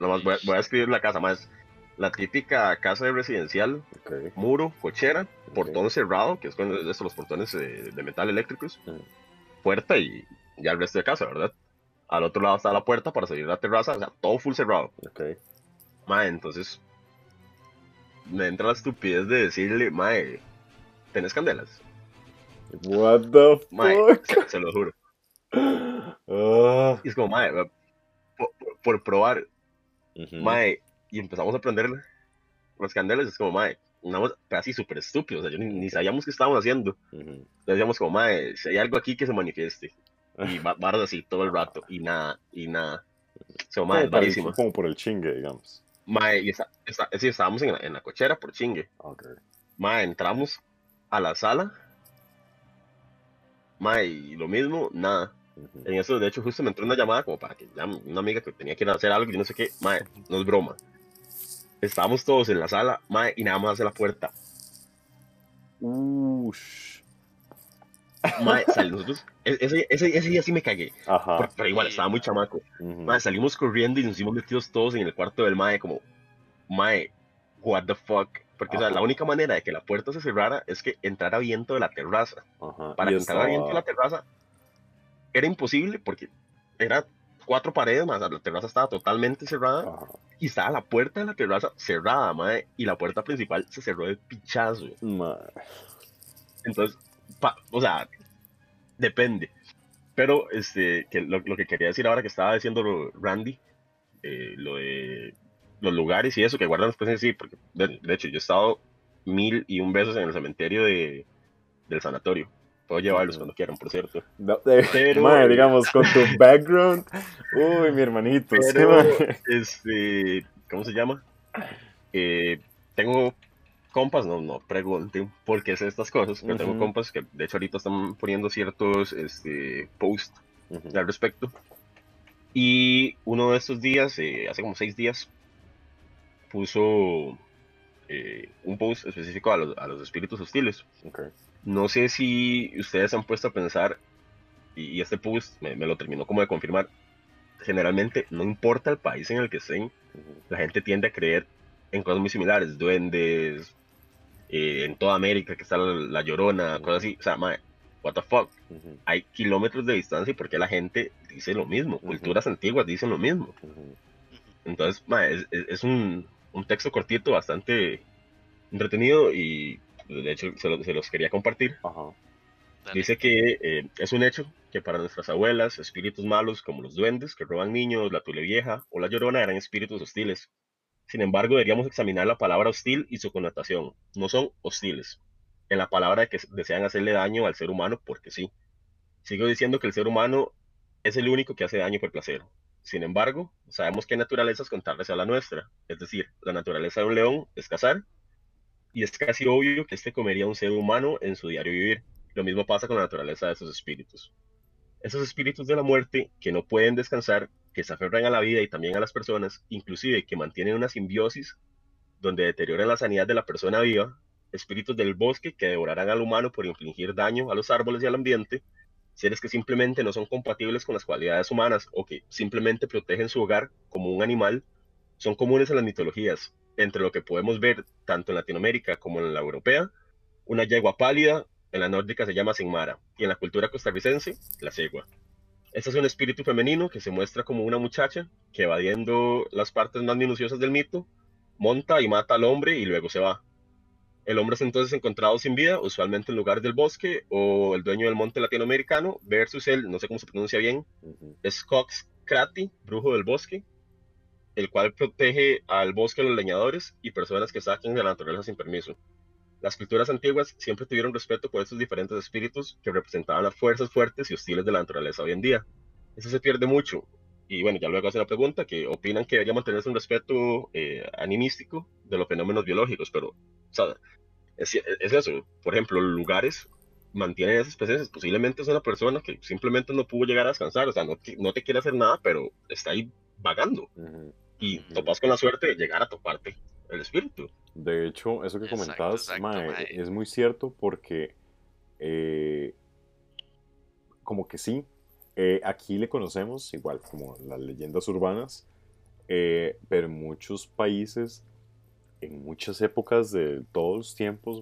Nomás voy, voy a escribir la casa, más la típica casa de residencial, muro, cochera, portón cerrado, que es con estos los portones de, metal eléctricos, puerta y ya el resto de casa, ¿verdad? Al otro lado está la puerta para salir a la terraza, o sea, todo full cerrado. Okay. Mae, entonces me entra la estupidez de decirle, mae, ¿tenés candelas? What the fuck? se, lo juro. Y es como, mae, por, probar, mae, y empezamos a prender las candelas, es como, mae, una casi súper estúpido, o sea, yo ni, sabíamos qué estábamos haciendo. Decíamos como, mae, si hay algo aquí que se manifieste. Y barras así todo el rato, y nada, y nada. So, mae, como, como por el chingue, digamos. Mae, y está, estábamos en la, en la, cochera por chingue. Okay. Mae, entramos a la sala. Mae, y lo mismo, nada. En eso, de hecho, justo me entró una llamada como para que llame una amiga que tenía que ir a hacer algo y no sé qué. Mae, no es broma. Estábamos todos en la sala, mae, y nada más hace la puerta. Ush. Mae, nosotros, e-, ese, ese, ese, día sí me cagué. Pero, igual, estaba muy chamaco. salimos corriendo y nos hicimos metidos todos en el cuarto del Mae, como, Mae, what the fuck. Porque o sea, la única manera de que la puerta se cerrara es que entrara viento de la terraza. Para que entrara viento de la terraza era imposible porque era cuatro paredes más, la terraza estaba totalmente cerrada y estaba la puerta de la terraza cerrada, mae, y la puerta principal se cerró de pichazo. Entonces, o sea, depende. Pero este, que lo, que quería decir ahora que estaba diciendo Randy, eh, lo de los lugares y eso que guardan después sí, porque de, hecho yo he estado mil y un veces en el cementerio de, del sanatorio. Puedo llevarlos cuando quieran, por cierto. pero, digamos, con tu background. Uy, mi hermanito. este, ¿cómo se llama? Eh, tengo compas, no, no pregunten por qué sé estas cosas, pero tengo compas que de hecho ahorita están poniendo ciertos este, posts al respecto. Y uno de estos días, eh, hace como seis días, puso eh, un post específico a los, a los espíritus hostiles. No sé si ustedes han puesto a pensar, y, este post me, lo terminó como de confirmar, generalmente no importa el país en el que estén, la gente tiende a creer en cosas muy similares, duendes, eh, en toda América, que está la, Llorona, cosas así. O sea, mae, what the fuck. Hay kilómetros de distancia y porque la gente dice lo mismo. Culturas antiguas dicen lo mismo. Entonces, mae, es, un, un, texto cortito, bastante entretenido y de hecho se, los quería compartir. Dice que eh, es un hecho que para nuestras abuelas, espíritus malos como los duendes que roban niños, la tule vieja o la llorona eran espíritus hostiles sin embargo, deberíamos examinar la palabra hostil y su connotación. No son hostiles. En la palabra de que desean hacerle daño al ser humano porque sí. Sigo diciendo que el ser humano es el único que hace daño por placer. Sin embargo, sabemos que hay naturalezas contrarias a la nuestra, es decir, la naturaleza de un león es cazar, y es casi obvio que este comería un ser humano en su diario vivir. Lo mismo pasa con la naturaleza de esos espíritus. Esos espíritus de la muerte que no pueden descansar, que se aferran a la vida y también a las personas, inclusive que mantienen una simbiosis donde deterioran la sanidad de la persona viva, espíritus del bosque que devorarán al humano por infligir daño a los árboles y al ambiente, seres que simplemente no son compatibles con las cualidades humanas o que simplemente protegen su hogar como un animal, son comunes en las mitologías, entre lo que podemos ver tanto en Latinoamérica como en la europea, una yegua pálida, en la nórdica se llama Sinmara, y en la cultura costarricense, la cegua. Este es un espíritu femenino que se muestra como una muchacha que evadiendo las partes más minuciosas del mito, monta y mata al hombre y luego se va. El hombre es entonces encontrado sin vida, usualmente en lugar del bosque o el dueño del monte latinoamericano, versus el, no sé cómo se pronuncia bien, Skox Krati, brujo del bosque, el cual protege al bosque, a los leñadores y personas que saquen de la naturaleza sin permiso. Las culturas antiguas siempre tuvieron respeto por estos diferentes espíritus que representaban las fuerzas fuertes y hostiles de la naturaleza hoy en día. Eso se pierde mucho. Y bueno, ya luego hace la pregunta, que opinan que debería mantenerse un respeto eh, animístico de los fenómenos biológicos, pero, o es, eso. Por ejemplo, lugares mantienen esas presencias. Posiblemente es una persona que simplemente no pudo llegar a descansar, o sea, no, no te quiere hacer nada, pero está ahí vagando. Y topas con la suerte de llegar a toparte el espíritu. De hecho, eso que comentabas, es muy cierto porque eh, como que sí, eh, aquí le conocemos igual como las leyendas urbanas, eh, pero en muchos países en muchas épocas de todos los tiempos,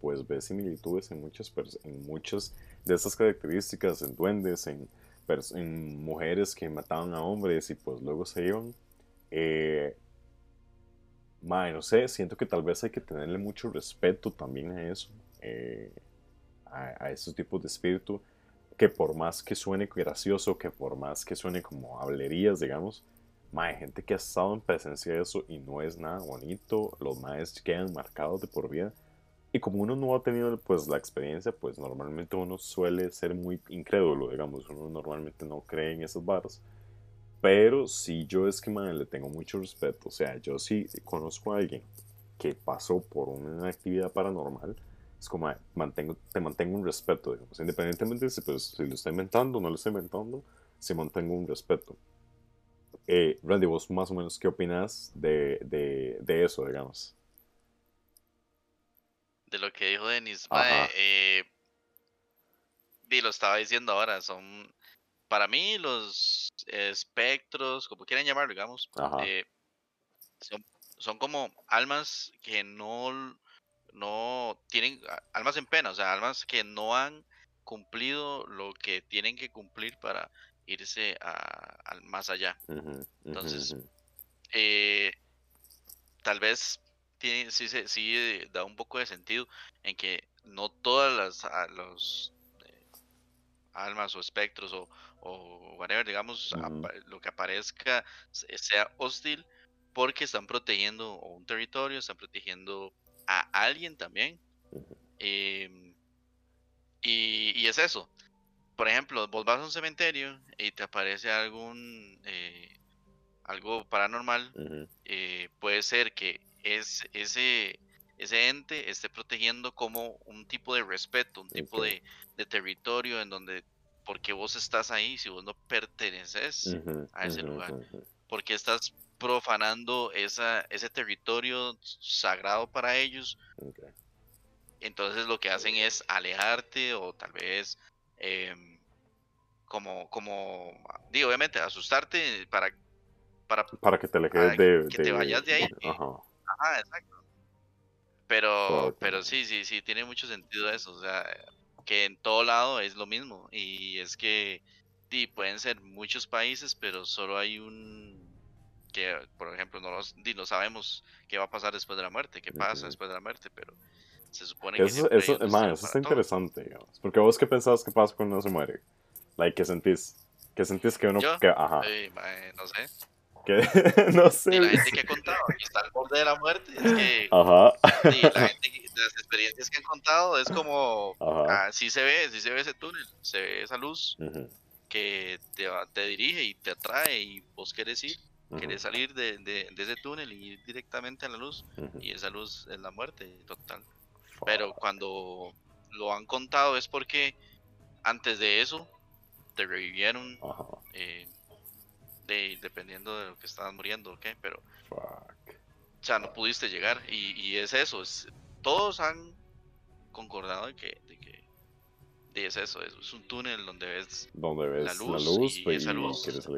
pues ves similitudes en muchas, en muchas de esas características, en duendes, en, mujeres que mataban a hombres y pues luego se iban. Eh, no sé, siento que tal vez hay que tenerle mucho respeto también a eso, eh, a, a esos tipos de espíritu, que por más que suene gracioso, que por más que suene como hablerías, digamos, hay gente que ha estado en presencia de eso y no es nada bonito, los maes quedan marcados de por vida. Y como uno no ha tenido pues la experiencia, pues normalmente uno suele ser muy incrédulo, digamos, uno normalmente no cree en esos barros. Pero si yo es que man, le tengo mucho respeto, o sea, yo sí conozco a alguien que pasó por una actividad paranormal, es como, mantengo, te mantengo un respeto, digamos, independientemente de si, pues, si lo está inventando o no lo está inventando, si mantengo un respeto. Eh, Randy, vos más o menos qué opinas de, de, eso, digamos. De lo que dijo Denis. Eh, y lo estaba diciendo ahora, son para mí los espectros, como quieran llamarlo, digamos, eh, son, son, como almas que no, no tienen, almas en pena, o sea, almas que no han cumplido lo que tienen que cumplir para irse al más allá. Entonces, eh, tal vez tiene, sí, sí, da un poco de sentido en que no todas las los, eh, almas o espectros o, o whatever, digamos, lo que aparezca sea hostil porque están protegiendo un territorio, están protegiendo a alguien también. Em, y, y, es eso por ejemplo, vos vas a un cementerio y te aparece algún eh, algo paranormal, eh, puede ser que es, ese, ese ente esté protegiendo como un tipo de respeto, un tipo de, territorio en donde, porque vos estás ahí si vos no perteneces a ese lugar? porque estás profanando esa, ese territorio sagrado para ellos? Entonces lo que hacen es alejarte o tal vez em, como, como, digo, obviamente, asustarte para, para, para que te alejes de, que te vayas de ahí. Ajá, exacto. Pero, pero sí, sí, sí, tiene mucho sentido eso, o sea, que en todo lado es lo mismo, y es que, sí, pueden ser muchos países, pero solo hay un, que, por ejemplo, no, los, no sabemos qué va a pasar después de la muerte, qué pasa después de la muerte, pero se supone que... Eso, eso, eso está interesante, digamos, porque vos qué pensabas que pasa cuando uno se muere. Like, ¿qué sentís? ¿Qué sentís que uno... Que, ajá. no sé. ¿Qué? no sé. Y la gente que ha contado que está al borde de la muerte es que... Ajá. Sí, la gente, las experiencias que han contado es como... Ajá. Ah, sí se ve, sí se ve ese túnel, se ve esa luz. que te, te dirige y te atrae y vos querés ir, querés salir de, de, ese túnel y ir directamente a la luz y esa luz es la muerte total. Pero cuando lo han contado es porque antes de eso te revivieron eh, de, dependiendo de lo que estabas muriendo, ¿ok? Pero o sea, no pudiste llegar y, y es eso, es, todos han concordado de que, de que es eso, es, un túnel donde ves, donde ves la luz, y, pues, esa luz. quieres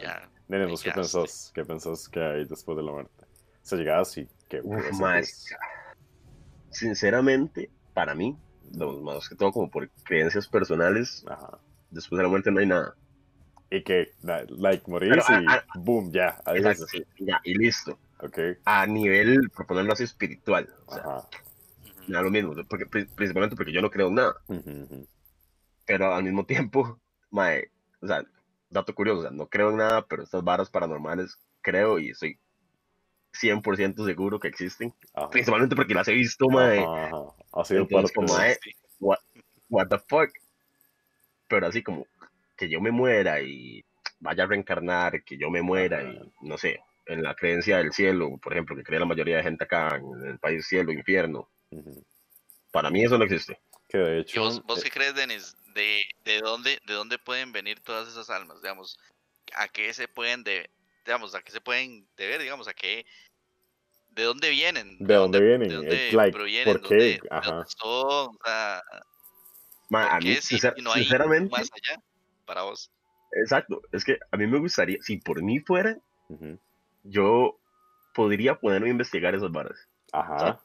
Ya, Nene, ¿qué pensás? ¿Qué pensás que hay después de la muerte? O sea, llegas y que... Más, sinceramente, para mí, más que todo como por creencias personales, después de la muerte no hay nada. Y que, like, morir y boom, ya, exacto, sí, ya, y listo. Okay. A nivel, por ponerlo así, espiritual. O sea, lo mismo, porque, principalmente porque yo no creo en nada. Pero al mismo tiempo, mae, o sea, dato curioso, o sea, no creo en nada, pero estas varas paranormales creo y estoy 100% seguro que existen. Principalmente porque las he visto, mae. Ha sido como, mae, what, what the fuck. Pero así como que yo me muera y vaya a reencarnar, que yo me muera y no sé, en la creencia del cielo, por ejemplo, que cree la mayoría de gente acá en el país cielo, infierno. Para mí eso no existe. Que de hecho, vos, eh qué crees, Denis? De, de, dónde, ¿De dónde pueden venir todas esas almas? Digamos, ¿a qué se pueden de, digamos, a qué se pueden deber, digamos, a qué ¿De dónde vienen? ¿De, dónde, vienen? ¿De dónde like, provienen? ¿Por qué? Ajá. son? O sea, a mí, si, no hay sinceramente, más allá para vos? Exacto, es que a mí me gustaría, si por mí fuera, yo podría ponerme a investigar esas barras. Ajá.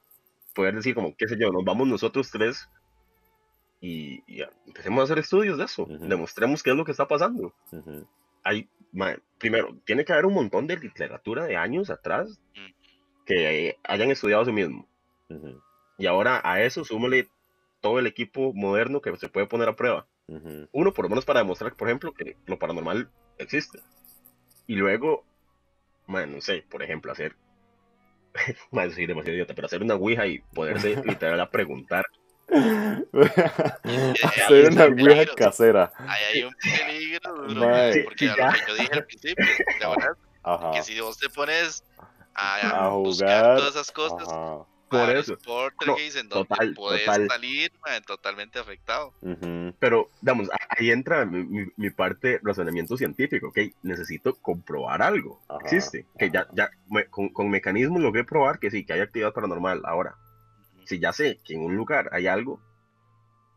poder decir como, qué sé yo, nos vamos nosotros tres y, empecemos a hacer estudios de eso, demostremos qué es lo que está pasando. Hay, primero, tiene que haber un montón de literatura de años atrás que hayan estudiado eso mismo. Y ahora a eso súmale todo el equipo moderno que se puede poner a prueba. Uno, por lo menos para demostrar, por ejemplo, que lo paranormal existe. Y luego, bueno, no sé, por ejemplo, hacer, más sí, demasiado idiota, pero hacer una ouija y poderse literal a preguntar. hacer una ouija casera. Ahí hay un peligro, porque lo que yo dije al principio, la verdad, que si vos te pones a, buscar todas esas cosas. Por eso. No, que dicen total, puedes salir totalmente afectado. Pero, digamos, ahí entra mi, mi, parte razonamiento científico, ¿ok? Necesito comprobar algo. Existe. Que ya, ya con, con mecanismos logré probar que sí, que hay actividad paranormal. Ahora, si ya sé que en un lugar hay algo,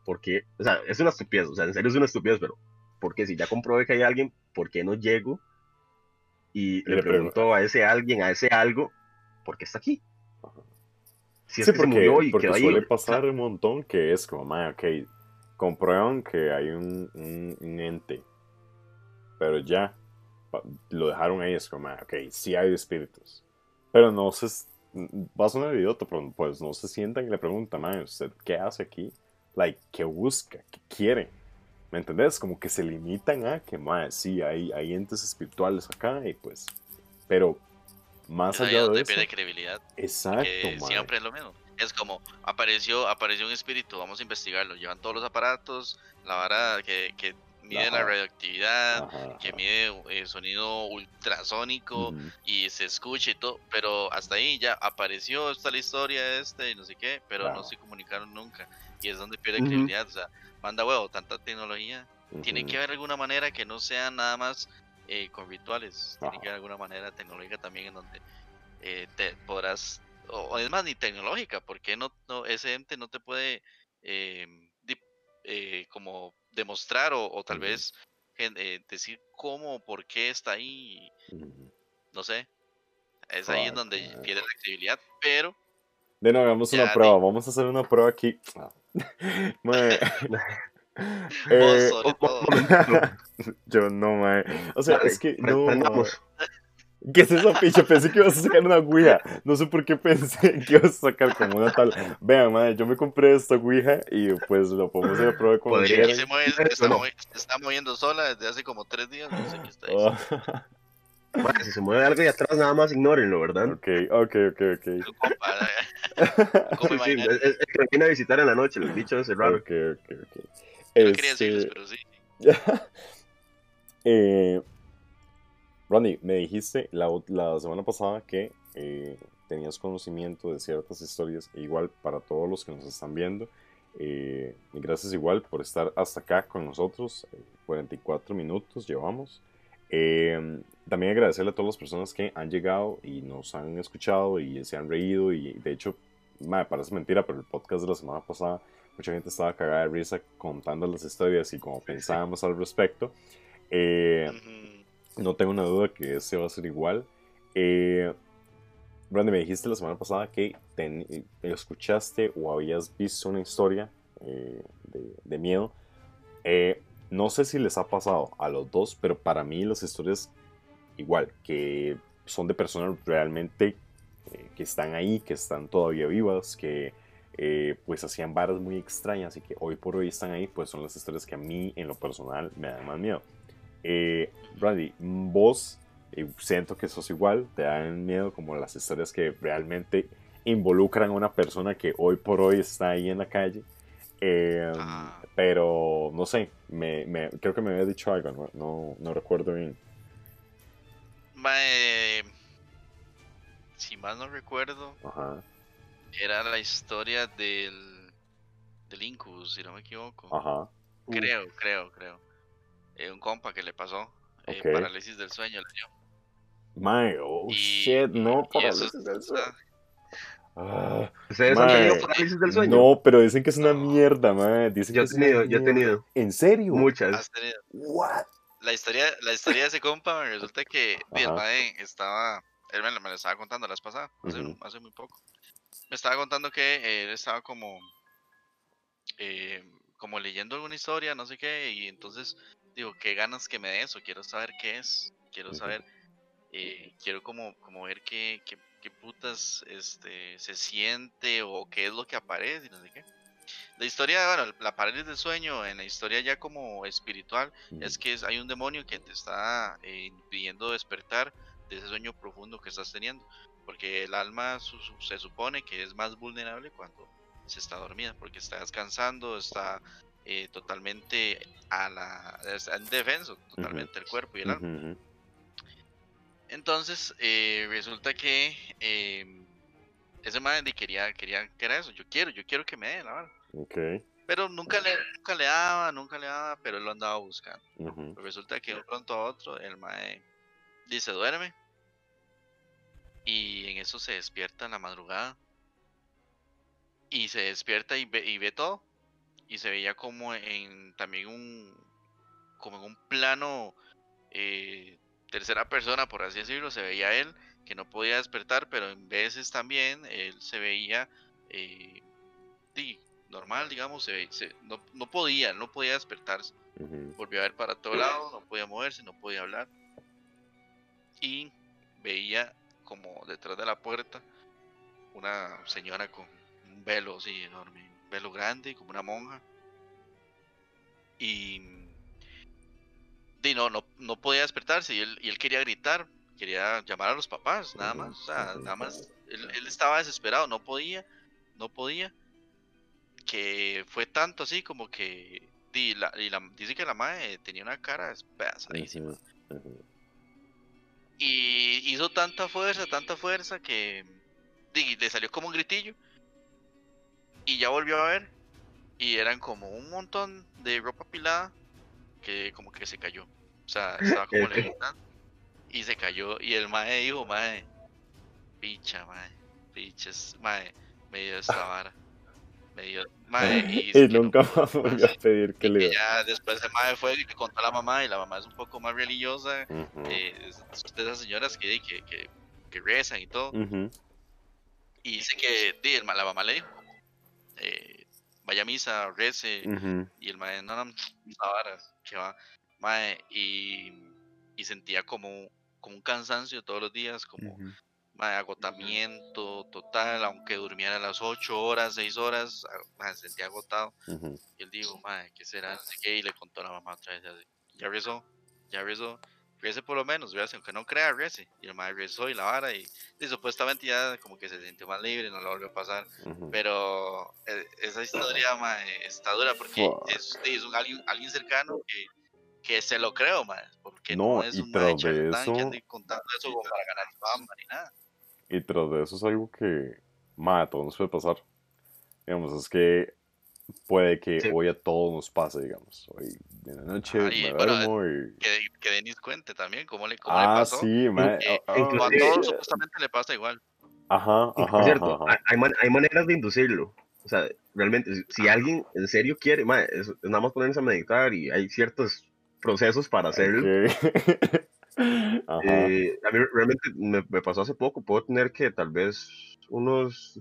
porque, o sea, es una estupidez, o sea, en serio es una estupidez, pero, porque si ya comprobé que hay alguien, ¿por qué no llego y le, pregunto. a ese alguien, a ese algo, ¿por qué está aquí? Si sí, porque, y porque suele pasar un montón que es como, man, ok, comprueban que hay un, un, ente, pero ya lo dejaron ahí, es como, ok, sí hay espíritus, pero no se, va a sonar idiota, pero pues no se sientan y le preguntan, man, ¿usted qué hace aquí? Like, ¿qué busca? ¿Qué quiere? ¿Me entendés? Como que se limitan a que, más sí, hay, hay entes espirituales acá y pues, pero más allá de eso. credibilidad. Exacto, Siempre es lo mismo. Es como, apareció, apareció un espíritu, vamos a investigarlo. Llevan todos los aparatos, la vara que, que mide la radioactividad, que mide eh, sonido ultrasónico y se escucha y todo, pero hasta ahí ya apareció, esta la historia este y no sé qué, pero no se comunicaron nunca. Y es donde pierde credibilidad. O sea, manda huevo, tanta tecnología. Tiene que haber alguna manera que no sea nada más eh, con rituales. Tiene que haber alguna manera tecnológica también en donde eh, te podrás, o, es más, ni tecnológica, porque no, no ese ente no te puede eh, como demostrar o, tal vez decir cómo o por qué está ahí. No sé. Es ahí en donde pierde la credibilidad, pero. De nuevo, hagamos una prueba. Vamos a hacer una prueba aquí. Eh, yo no, mae. O sea, es que no. ¿Qué es eso, picho? Pensé que ibas a sacar una ouija. No sé por qué pensé que ibas a sacar como una tal. Vean, madre, yo me compré esta ouija y pues lo podemos ir a probar con se, se, mueve, se, está, moviendo sola desde hace como tres días. No sé qué está diciendo. Bueno, si se mueve algo y atrás, nada más ignórenlo, ¿verdad? Ok, ok, ok, ok. sí, es, que viene a visitar en la noche, el bicho ese raro. Ok, ok, ok. Yo no quería decirles, este, pero sí. eh, Ronnie, me dijiste la, la semana pasada que eh, tenías conocimiento de ciertas historias, igual para todos los que nos están viendo. Eh, gracias igual por estar hasta acá con nosotros. 44 minutos llevamos. Eh, también agradecerle a todas las personas que han llegado y nos han escuchado y se han reído. Y de hecho, me parece mentira, pero el podcast de la semana pasada, mucha gente estaba cagada de risa contando las historias y como pensábamos al respecto. Eh, no tengo una duda que ese va a ser igual. Eh, Brandy, me dijiste la semana pasada que escuchaste o habías visto una historia eh, de, de, miedo. Eh, no sé si les ha pasado a los dos, pero para mí las historias igual, que son de personas realmente eh, que están ahí, que están todavía vivas, que pues hacían varas muy extrañas y que hoy por hoy están ahí, pues son las historias que a mí en lo personal me dan más miedo. Brandy, vos siento que eso es igual, te dan miedo como las historias que realmente involucran a una persona que hoy por hoy está ahí en la calle. Em, pero no sé, me, me, creo que me había dicho algo, no, no, recuerdo bien. si más no recuerdo, era la historia del, del Incubus, si no me equivoco. Creo, creo, creo. Eh, un compa que le pasó eh, parálisis del sueño le dio. My, oh shit, no, parálisis del sueño. Ah, ¿Ustedes han tenido parálisis del sueño? No, pero dicen que es una mierda, man. Dicen yo he tenido, yo he tenido. ¿En serio? Muchas. ¿Has tenido? What? La historia, la historia de ese compa, me resulta que el mae estaba, él me, me, lo estaba contando la vez pasada, hace, hace, muy poco. Me estaba contando que él estaba como, eh, como leyendo alguna historia, no sé qué, y entonces digo, qué ganas que me dé eso, quiero saber qué es, quiero saber eh, quiero como, como ver qué, qué, qué, putas este, se siente o qué es lo que aparece y no sé qué. La historia, bueno, la parálisis del sueño, en la historia ya como espiritual, es que hay un demonio que te está eh, impidiendo despertar de ese sueño profundo que estás teniendo. Porque el alma se supone que es más vulnerable cuando se está dormida, porque está descansando, está eh, totalmente a la, en defensa, totalmente el cuerpo y el alma. Entonces, eh, resulta que eh, ese man quería, quería que era eso. Yo quiero, yo quiero que me dé, la verdad. Okay. Pero nunca le, nunca le daba, nunca le daba, pero él lo andaba buscando. Resulta que de pronto a otro, el mae dice duerme. Y en eso se despierta en la madrugada. Y se despierta y ve, y ve todo. Y se veía como en también un, como en un plano eh, tercera persona, por así decirlo, se veía él, que no podía despertar, pero en veces también él se veía eh, normal, digamos, se, no, no, podía, no podía despertarse. Volvió a ver para todo lado, no podía moverse, no podía hablar. Y veía como detrás de la puerta una señora con un velo así enorme, velo grande, como una monja. Y y no, no, no podía despertarse y él, y él quería gritar, quería llamar a los papás, nada más, o sea, nada más, él, estaba desesperado, no podía, no podía, que fue tanto así como que, y la, y la, dice que la madre tenía una cara despedazadísima. Y hizo tanta fuerza, tanta fuerza que le salió como un gritillo. Y ya volvió a ver. Y eran como un montón de ropa pilada que como que se cayó. O sea, estaba como levitando y se cayó. Y el mae dijo, mae, picha, mae, piches, mae, me dio esta vara. Me dio, mae, y, y nunca más volvió a pedir que le. ya después el mae fue y le contó a la mamá, y la mamá es un poco más religiosa. eh, es de esas señoras que, que, que, que rezan y todo. Y dice que la mamá le dijo, eh, vaya a misa, rece. Y el mae, no, no, esta vara, que va. Mae, y, y, sentía como, como un cansancio todos los días, como agotamiento total, aunque durmiera las 8 horas, 6 horas, mae, sentía agotado. Y él dijo, mae, ¿qué será? y le contó a la mamá otra vez, ya rezó, ya rezó. Rece por lo menos, Rece, aunque no crea, Rece. Y el madre rezó y la vara y, supuestamente ya como que se sintió más libre, no lo volvió a pasar. Pero eh, esa historia, mae, está dura porque es, es, un, alguien, alguien cercano que, que se lo creo, mae, porque no, es un mae eso... que ande contando eso como para ganar fama ni nada. Y tras de eso es algo que, mae, a todos nos puede pasar. Digamos, es que puede que hoy a todos nos pase, digamos. Hoy en la noche me duermo y... Que, que Denis cuente también cómo le, cómo ah, pasó. sí, man. a todos supuestamente le pasa igual. Ajá, ajá. Cierto, Hay, hay, maneras de inducirlo. O sea, realmente, si alguien en serio quiere, man, es, nada más ponerse a meditar y hay ciertos procesos para hacerlo. Eh, a mí realmente me, me pasó hace poco, puedo tener que tal vez unos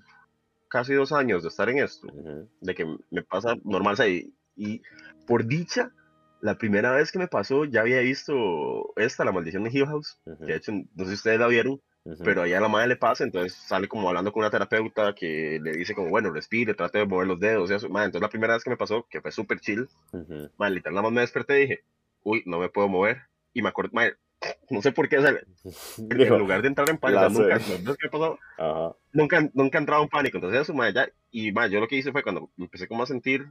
casi dos años de estar en esto, de que me pasa normal, y, y, por dicha, la primera vez que me pasó ya había visto esta, La Maldición de Hill House, que de hecho, no sé si ustedes la vieron, pero allá a la madre le pasa, entonces sale como hablando con una terapeuta que le dice como, bueno, respire, trate de mover los dedos, y eso, entonces la primera vez que me pasó, que fue súper chill, man, literal, nada más me desperté y dije, uy, no me puedo mover, y me acuerdo, no sé por qué, en lugar de entrar en pánico, nunca, nunca, nunca, he entrado en pánico, entonces eso, ya, y yo lo que hice fue cuando empecé como a sentir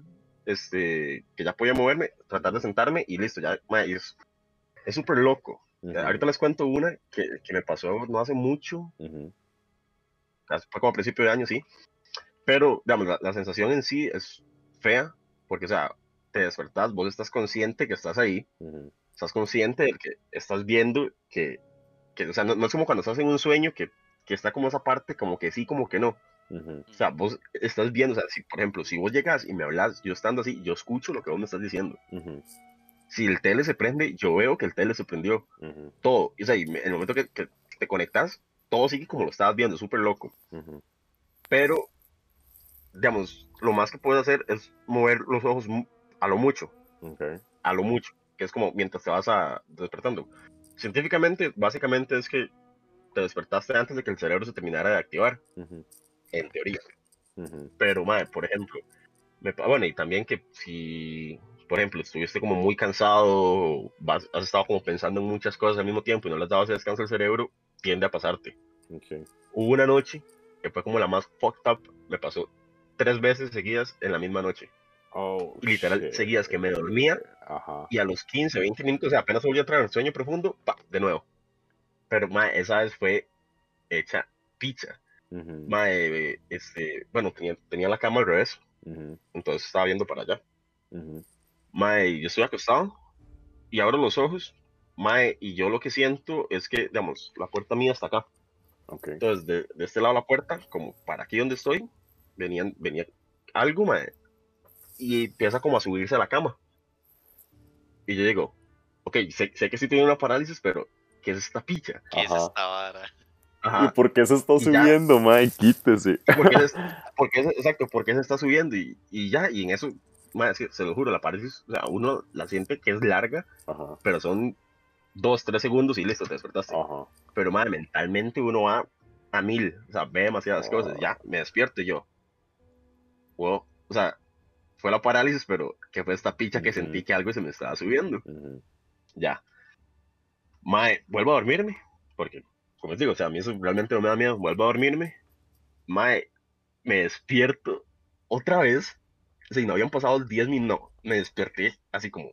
este, que ya podía moverme, tratar de sentarme y listo, ya, es súper loco. Ahorita les cuento una que, que, me pasó no hace mucho, fue como a principio de año, sí, pero, digamos, la, sensación en sí es fea, porque, o sea, te despertás, vos estás consciente que estás ahí, estás consciente de que estás viendo que, que o sea, no, es como cuando estás en un sueño que, que, está como esa parte, como que sí, como que no. O sea, vos estás viendo, o sea, si, por ejemplo, si vos llegas y me hablas, yo estando así, yo escucho lo que vos me estás diciendo. Si el tele se prende, yo veo que el tele se prendió. Todo. O sea, y en el momento que, que, te conectas, todo sigue como lo estabas viendo, súper loco. Pero, digamos, lo más que puedes hacer es mover los ojos a lo mucho. A lo mucho que es como mientras te vas a despertando. Científicamente, básicamente es que te despertaste antes de que el cerebro se terminara de activar, en teoría. Pero, madre, por ejemplo, me, bueno, y también que si, por ejemplo, estuviste como muy cansado, has estado como pensando en muchas cosas al mismo tiempo y no le has dado ese descanso al cerebro, tiende a pasarte. Hubo una noche que fue como la más fucked up, me pasó tres veces seguidas en la misma noche. Oh, literal, seguías que me dormía. Y a los 15, 20 minutos, o sea, apenas volví a entrar en sueño profundo, pa, de nuevo. Pero, ma, esa vez fue hecha pizza. ma, eh, este, bueno, tenía, tenía, la cama al revés, entonces estaba viendo para allá. ma, yo estoy acostado y abro los ojos, ma, y yo lo que siento es que, digamos, la puerta mía está acá. Entonces, de, de, este lado de la puerta, como para aquí donde estoy, venían, venía algo, ma, y empieza como a subirse a la cama. Y yo digo, ok, sé, sé que sí tiene una parálisis, pero ¿qué es esta picha? ¿Qué es esta vara? ¿Y por qué se está subiendo, Mike? Quítese. Porque porque exacto, porque se está subiendo y, y ya, y en eso, se, lo juro, la parálisis, o sea, uno la siente que es larga, pero son dos, tres segundos y listo, te despertaste. Pero, madre, mentalmente uno va a mil, o sea, ve demasiadas cosas, ya, me despierto y yo, wow, o sea, fue la parálisis, pero que fue esta picha que sentí que algo se me estaba subiendo. Ya. Mae, vuelvo a dormirme, porque, como les digo, o sea, a mí eso realmente no me da miedo. Vuelvo a dormirme. Mae, me despierto otra vez. Sea, no habían pasado 10 minutos, no, me desperté así como,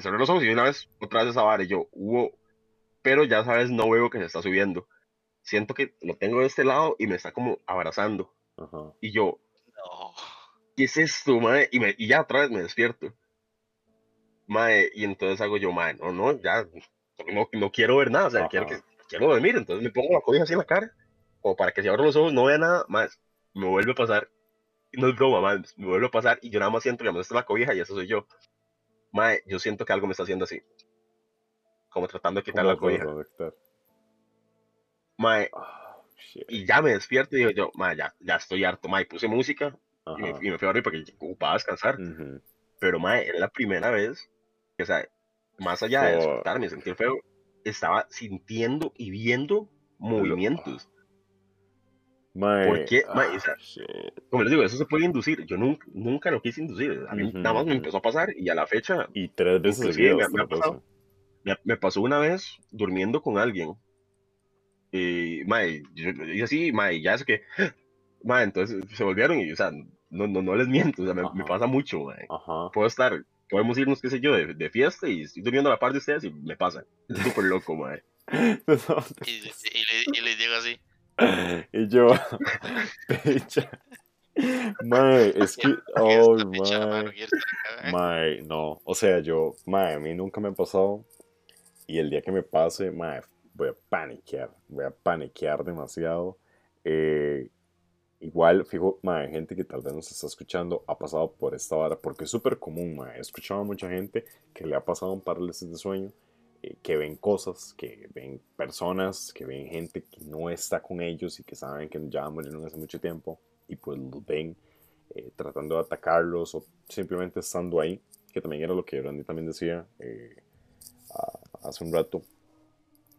cerrar los ojos y una vez, otra vez esa vara, y yo, hubo, pero ya sabes, no veo que se está subiendo. Siento que lo tengo de este lado y me está como abrazando. Ajá. Y yo, ¿qué es esto, mae? Y, me, y ya otra vez me despierto. Mae, y entonces hago yo, mae, no, no, ya, no, no quiero ver nada, o sea, quiero, que, quiero dormir, entonces me pongo la cobija así en la cara, como para que si abro los ojos no vea nada, más me vuelve a pasar, no es broma, mae, me vuelve a pasar y yo nada más siento que me está la cobija y eso soy yo. Mae, yo siento que algo me está haciendo así, como tratando de quitar la cobija. Mae, oh, y ya me despierto y digo yo, mae, ya, ya estoy harto, mae, puse música, y me, fui a dormir porque ocupaba descansar. Pero, mae, era la primera vez que, o sea, más allá de despertarme, sentir feo, estaba sintiendo y viendo movimientos. Mae, ¿Por qué? Mae, o sea, ah, como les digo, eso se puede inducir. Yo nunca, nunca lo quise inducir. A mí nada más me empezó a pasar y a la fecha. Y tres veces seguidas. Me, me pasó una vez durmiendo con alguien. Y, mae, yo, yo así, mae, ya es que, mae, entonces se volvieron y, o sea, no, no, no les miento, o sea, me, me pasa mucho, mae. Puedo estar, podemos irnos, qué sé yo, de, de, fiesta y estoy durmiendo a la par de ustedes y me pasa. Es súper loco, mae. y, y, y, le, digo así. y yo, Mae, es que. Oh, mae. no. O sea, yo, mae, a mí nunca me ha pasado. Y el día que me pase, mae, voy a paniquear. Voy a paniquear demasiado. Eh, igual, fijo, mae, gente que tal vez nos está escuchando ha pasado por esta vara. Porque es súper común, mae. He escuchado a mucha gente que le ha pasado un parálisis de sueño. Eh, que ven cosas, que ven personas, que ven gente que no está con ellos y que saben que ya murieron hace mucho tiempo y pues los ven eh, tratando de atacarlos o simplemente estando ahí, que también era lo que Randy también decía eh, hace un rato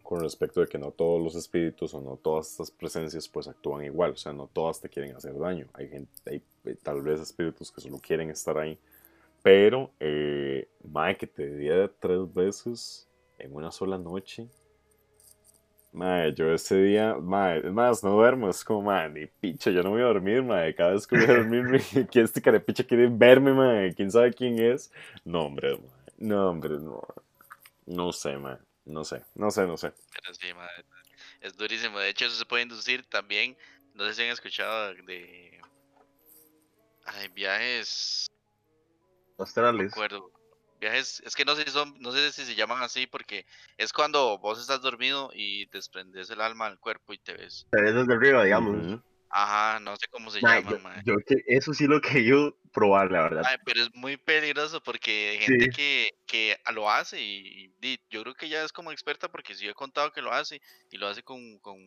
con respecto de que no todos los espíritus o no todas estas presencias pues actúan igual, o sea, no todas te quieren hacer daño, hay gente, hay eh, tal vez espíritus que solo quieren estar ahí, pero eh, que te diera tres veces en una sola noche, Madre, yo ese día, madre, es más, no duermo, es como, madre, ni picha, yo no voy a dormir, madre, cada vez que voy a dormir, que este carepicha quiere verme, madre, quién sabe quién es. No, hombre, no, hombre, no, no sé, madre, no sé, no sé, no sé. Pero sí, madre, es durísimo, de hecho eso se puede inducir también, no sé si han escuchado de... Ay, viajes... Astrales. No acuerdo Viajes, es que no sé si son, no sé si se llaman así porque es cuando vos estás dormido y desprendes el alma del cuerpo y te ves. Te ves desde arriba, digamos. Ajá, no sé cómo se llama, yo, eso sí lo que yo probar, la verdad. pero es muy peligroso porque hay gente que, que lo hace y, yo creo que ya es como experta porque si yo he contado que lo hace y lo hace con, con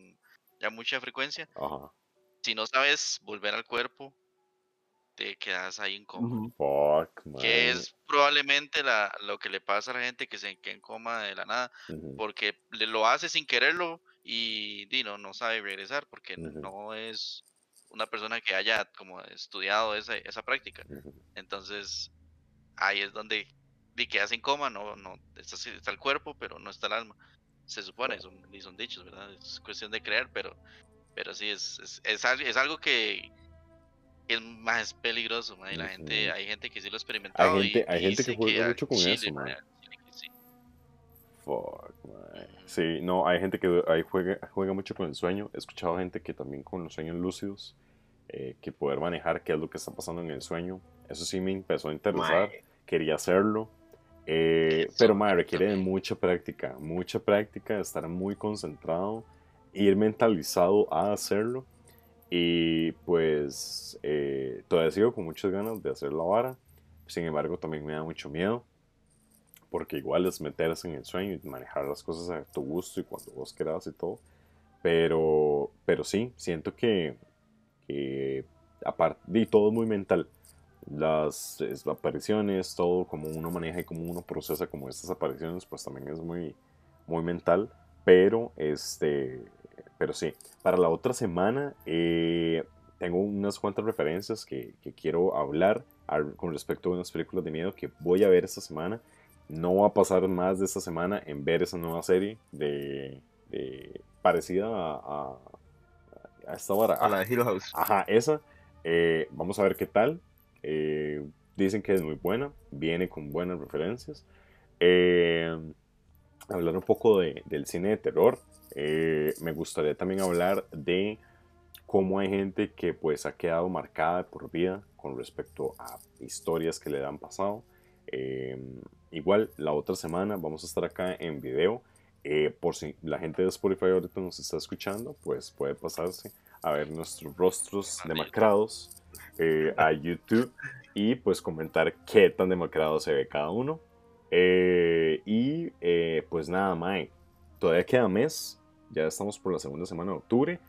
ya mucha frecuencia. Ajá. Si no sabes volver al cuerpo, te quedas ahí en coma. Que es probablemente la, lo que le pasa a la gente que se queda en coma de la nada, porque le lo hace sin quererlo y, Dino no, sabe regresar, porque no es una persona que haya como estudiado esa, esa práctica. Entonces, ahí es donde di quedas en coma, no, no, está, está, el cuerpo, pero no está el alma. Se supone, son, son dichos, ¿verdad? Es cuestión de creer, pero, pero sí, es, es, es algo que, es más peligroso, man, y la gente, hay gente que sí lo ha experimentado. Hay gente, hay gente que juega mucho con eso, man. Fuck, man. Sí, no, hay gente que ahí juega, juega mucho con el sueño. He escuchado gente que también con los sueños lúcidos, eh, que poder manejar qué es lo que está pasando en el sueño. Eso sí me empezó a interesar. Quería hacerlo. Eh, pero, man, requiere de mucha práctica, mucha práctica, estar muy concentrado, ir mentalizado a hacerlo y pues eh, todavía sigo con muchas ganas de hacer la vara. Sin embargo, también me da mucho miedo. Porque igual es meterse en el sueño y manejar las cosas a tu gusto y cuando vos quieras y todo. Pero, pero sí, siento que, que aparte, y todo es muy mental. Las, apariciones, todo como uno maneja y como uno procesa como estas apariciones, pues también es muy, muy mental. Pero este, pero sí, para la otra semana eh, tengo unas cuantas referencias que, quiero hablar con respecto a unas películas de miedo que voy a ver esta semana. No va a pasar más de esta semana en ver esa nueva serie de, parecida a, a, esta hora. A la de Hero House. Ajá, esa. Eh, vamos a ver qué tal. Eh, dicen que es muy buena, viene con buenas referencias. hablar un poco del cine de terror. Eh, me gustaría también hablar de cómo hay gente que pues ha quedado marcada por vida con respecto a historias que le han pasado. Em, igual la otra semana vamos a estar acá en video. Eh, por si la gente de Spotify ahorita nos está escuchando, pues puede pasarse a ver nuestros rostros demacrados eh, a YouTube y pues comentar qué tan demacrado se ve cada uno. y pues nada, Mae, todavía queda mes ya estamos por la segunda semana de octubre.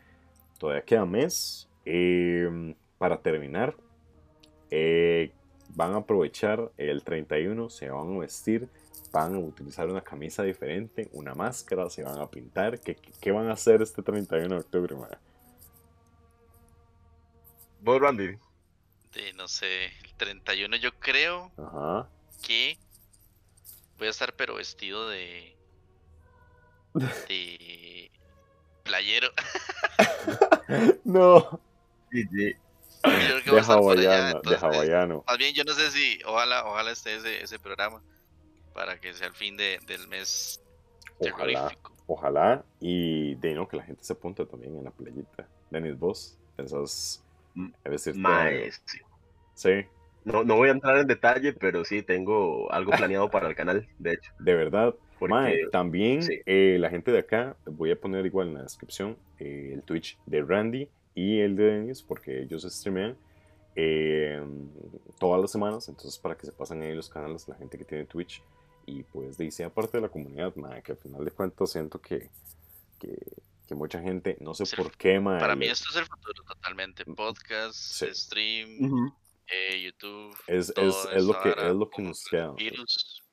Todavía queda mes. Em, para terminar, eh, van a aprovechar el 31, se van a vestir, van a utilizar una camisa diferente, una máscara, se van a pintar. ¿Qué, van a hacer este 31 de octubre, man? ¿Vos, Randy? no sé, el 31 yo creo que voy a estar pero vestido de de playero. no. Sí, sí. De hawaiano, de hawaiano. Más bien, yo no sé si, ojalá, ojalá esté ese, ese programa para que sea el fin de, del mes Ojalá, ojalá. Y de no, que la gente se apunte también en la playita. Denis, vos, esas. Maestro. Sí. No, no voy a entrar en detalle, pero sí tengo algo planeado para el canal, de hecho. De verdad. también eh, la gente de acá, voy a poner igual en la descripción eh, el Twitch de Randy y el de Denis, porque ellos streamean eh, todas las semanas, entonces para que se pasen ahí los canales, la gente que tiene Twitch, y pues de sea parte de la comunidad, que al final de cuentas siento que, que, mucha gente, no sé por qué, Para mí esto es el futuro totalmente, podcast, stream, eh, YouTube. Es, es, es, lo que, es lo que nos queda. Virus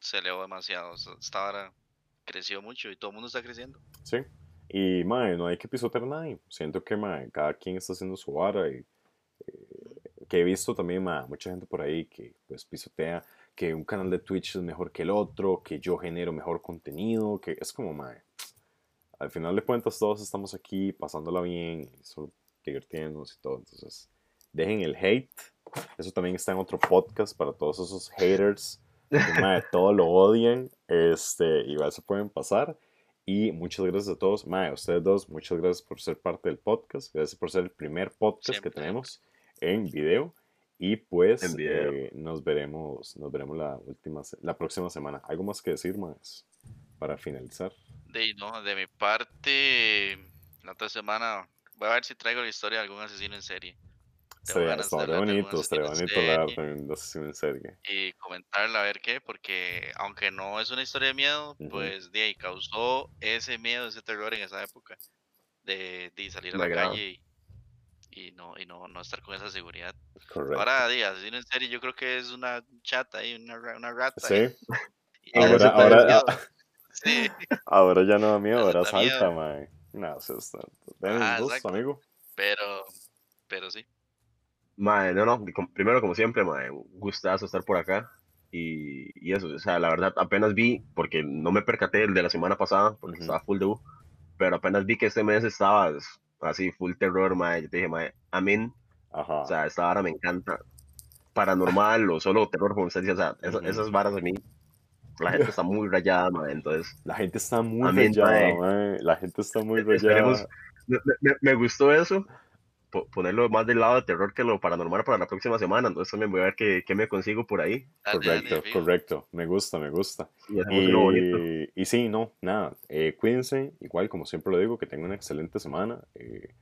se elevó demasiado, esta hora creció mucho y todo el mundo está creciendo. Sí, y mae, no hay que pisotear a nadie, siento que mae, cada quien está haciendo su vara y eh, que he visto también mae, mucha gente por ahí que pues pisotea que un canal de Twitch es mejor que el otro, que yo genero mejor contenido, que es como, mae, al final de cuentas todos estamos aquí pasándola bien, solo divirtiéndonos y todo, entonces dejen el hate, eso también está en otro podcast para todos esos haters, que mae, todo lo odian, este, igual se pueden pasar. Y muchas gracias a todos. Mae, a ustedes dos, muchas gracias por ser parte del podcast. Gracias por ser el primer podcast que tenemos en video. Y pues eh, nos veremos, nos veremos la última, la próxima semana. ¿Algo más que decir más para finalizar? De, no, de mi parte, la otra semana voy a ver si traigo la historia de algún asesino en serie. Estaría, bonito, estaría bonito hablar de asesino en serie. Y comentarla a ver qué, porque aunque no es una historia de miedo, pues de ahí causó ese miedo, ese terror en esa época de, de salir a la calle y y no, y no, no estar con esa seguridad. Ahora, días, en serio, yo creo que es una chata y una, una rata. Sí. ahora, ahora, sí. ahora ya no da miedo, ahora salta, mae. No, o sea, está, ah, dos, amigo. Pero, pero sí. Mae, no, no, primero como siempre, mae, gustazo estar por acá. Y, y, eso, o sea, la verdad apenas vi, porque no me percaté el de la semana pasada, porque estaba full de U, pero apenas vi que este mes estaba así full terror, mae. Yo te dije, mae, amén. Ajá. O sea, esta vara me encanta. Paranormal o solo terror, como usted dice, o sea, esas, varas a mí, la gente está muy rayada, mae, entonces. La gente está muy rayada, mae. La gente está muy rayada. Me, me, gustó eso, ponerlo más del lado de terror que lo paranormal para la próxima semana. Entonces también voy a ver qué, qué me consigo por ahí. Correcto, correcto. Me gusta, me gusta. Y, y, sí, no, nada. Eh, cuídense, igual como siempre lo digo, que tengan una excelente semana. Eh,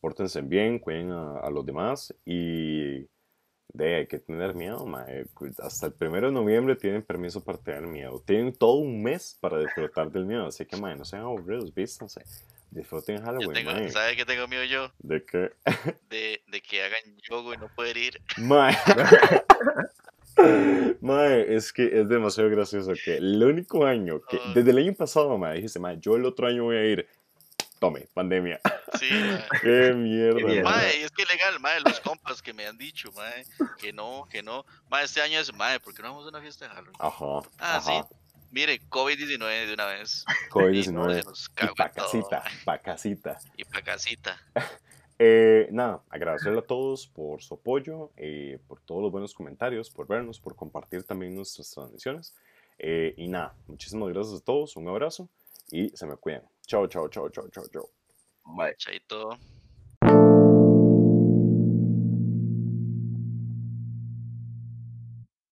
pórtense bien, cuiden a, los demás y de hay que tener miedo, pues, hasta el primero de noviembre tienen permiso para tener miedo. Tienen todo un mes para disfrutar del miedo, así que mae, no sean aburridos, vístanse. Disfruten Halloween, tengo, ¿Sabes qué tengo miedo yo? ¿De qué? De, de que hagan yoga y no poder ir. Mae. mae, es que es demasiado gracioso que el único año que, desde el año pasado, mae, dijiste, mae, yo el otro año voy a ir. Tome, pandemia. Sí, Qué mierda. Mae, es que legal, mae, los compas que me han dicho, mae, que no, que no. Mae, este año es, mae, ¿por qué no vamos a una fiesta de Halloween? Ajá. Ah, sí. Mire, COVID-19 de una vez. COVID-19. Y, pa' casita, pa' casita. Y pa' casita. Eh, nada, agradecerle a todos por su apoyo, eh, por todos los buenos comentarios, por vernos, por compartir también nuestras transmisiones. Eh, y nada, muchísimas gracias a todos, un abrazo y se me cuidan. Chao, chao, chao, chao, chao, chao. Bye. Chaito.